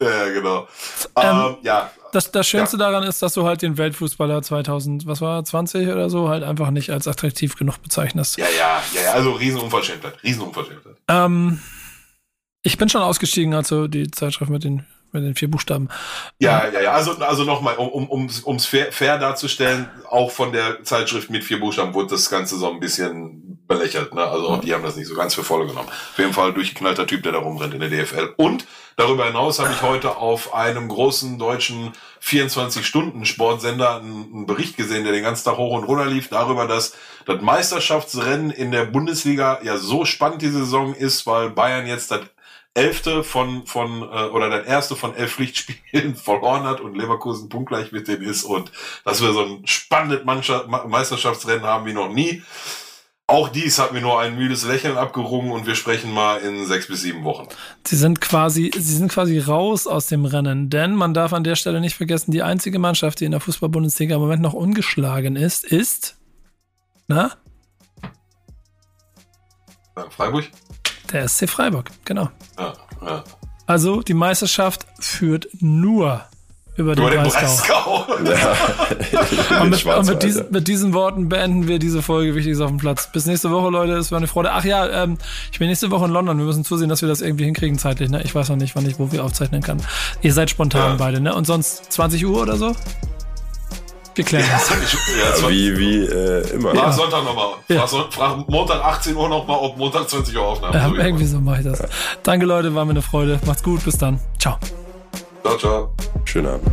[SPEAKER 2] Ja, ja, genau.
[SPEAKER 1] Ähm,
[SPEAKER 2] ähm, ja,
[SPEAKER 1] Das, das Schönste daran ist, dass du halt den Weltfußballer 2000, was war, 20 oder so, halt einfach nicht als attraktiv genug bezeichnest.
[SPEAKER 2] ja, ja, ja, ja, also Riesenunverschämtheit, Riesenunverschämtheit.
[SPEAKER 1] Ähm, ich bin schon ausgestiegen, also die Zeitschrift mit den, mit den vier Buchstaben.
[SPEAKER 2] Ja, ja, ja, also, also nochmal, um, um, um's, um's fair, fair darzustellen, auch von der Zeitschrift mit vier Buchstaben wurde das Ganze so ein bisschen belächelt, ne? Also auch die haben das nicht so ganz für voll genommen. Auf jeden Fall durchgeknallter Typ, der da rumrennt in der DFL. Und darüber hinaus habe ich heute auf einem großen deutschen 24-Stunden-Sportsender einen, einen Bericht gesehen, der den ganzen Tag hoch und runter lief, darüber, dass das Meisterschaftsrennen in der Bundesliga ja so spannend die Saison ist, weil Bayern jetzt das elfte von, von äh, oder das erste von elf Pflichtspielen (laughs) verloren hat und Leverkusen punktgleich mit denen ist und dass wir so ein spannendes Mannschaft, Ma- Meisterschaftsrennen haben wie noch nie. Auch dies hat mir nur ein müdes Lächeln abgerungen und wir sprechen mal in sechs bis sieben Wochen.
[SPEAKER 1] Sie sind quasi, sie sind quasi raus aus dem Rennen, denn man darf an der Stelle nicht vergessen, die einzige Mannschaft, die in der Fußball-Bundesliga im Moment noch ungeschlagen ist, ist, na,
[SPEAKER 2] Ja, Freiburg?
[SPEAKER 1] Der SC Freiburg, genau.
[SPEAKER 2] Ja, ja.
[SPEAKER 1] Also die Meisterschaft führt nur über den
[SPEAKER 2] Über den
[SPEAKER 1] Breisgau.
[SPEAKER 2] Breisgau.
[SPEAKER 3] Ja. (laughs)
[SPEAKER 1] Und mit, (laughs) und mit, diesen, mit diesen Worten beenden wir diese Folge Wichtiges auf dem Platz. Bis nächste Woche, Leute. Es war eine Freude. Ach ja, ähm, ich bin nächste Woche in London. Wir müssen zusehen, dass wir das irgendwie hinkriegen zeitlich. Ne? Ich weiß noch nicht, wann ich wo wir aufzeichnen kann. Ihr seid spontan
[SPEAKER 2] Ja.
[SPEAKER 1] beide, ne? Und sonst 20 Uhr oder so? Wir klären das.
[SPEAKER 2] Ich, ja, war,
[SPEAKER 3] Wie, wie äh, immer.
[SPEAKER 2] frag
[SPEAKER 1] Ja.
[SPEAKER 2] Sonntag nochmal.
[SPEAKER 1] Ja.
[SPEAKER 2] Frag, Montag 18 Uhr nochmal, ob Montag 20 Uhr Aufnahme.
[SPEAKER 1] Ja,
[SPEAKER 2] So wie
[SPEAKER 1] irgendwie so mache ich das. Danke, Leute. War mir eine Freude. Macht's gut. Bis dann. Ciao.
[SPEAKER 2] Ciao, ciao.
[SPEAKER 3] Schönen Abend.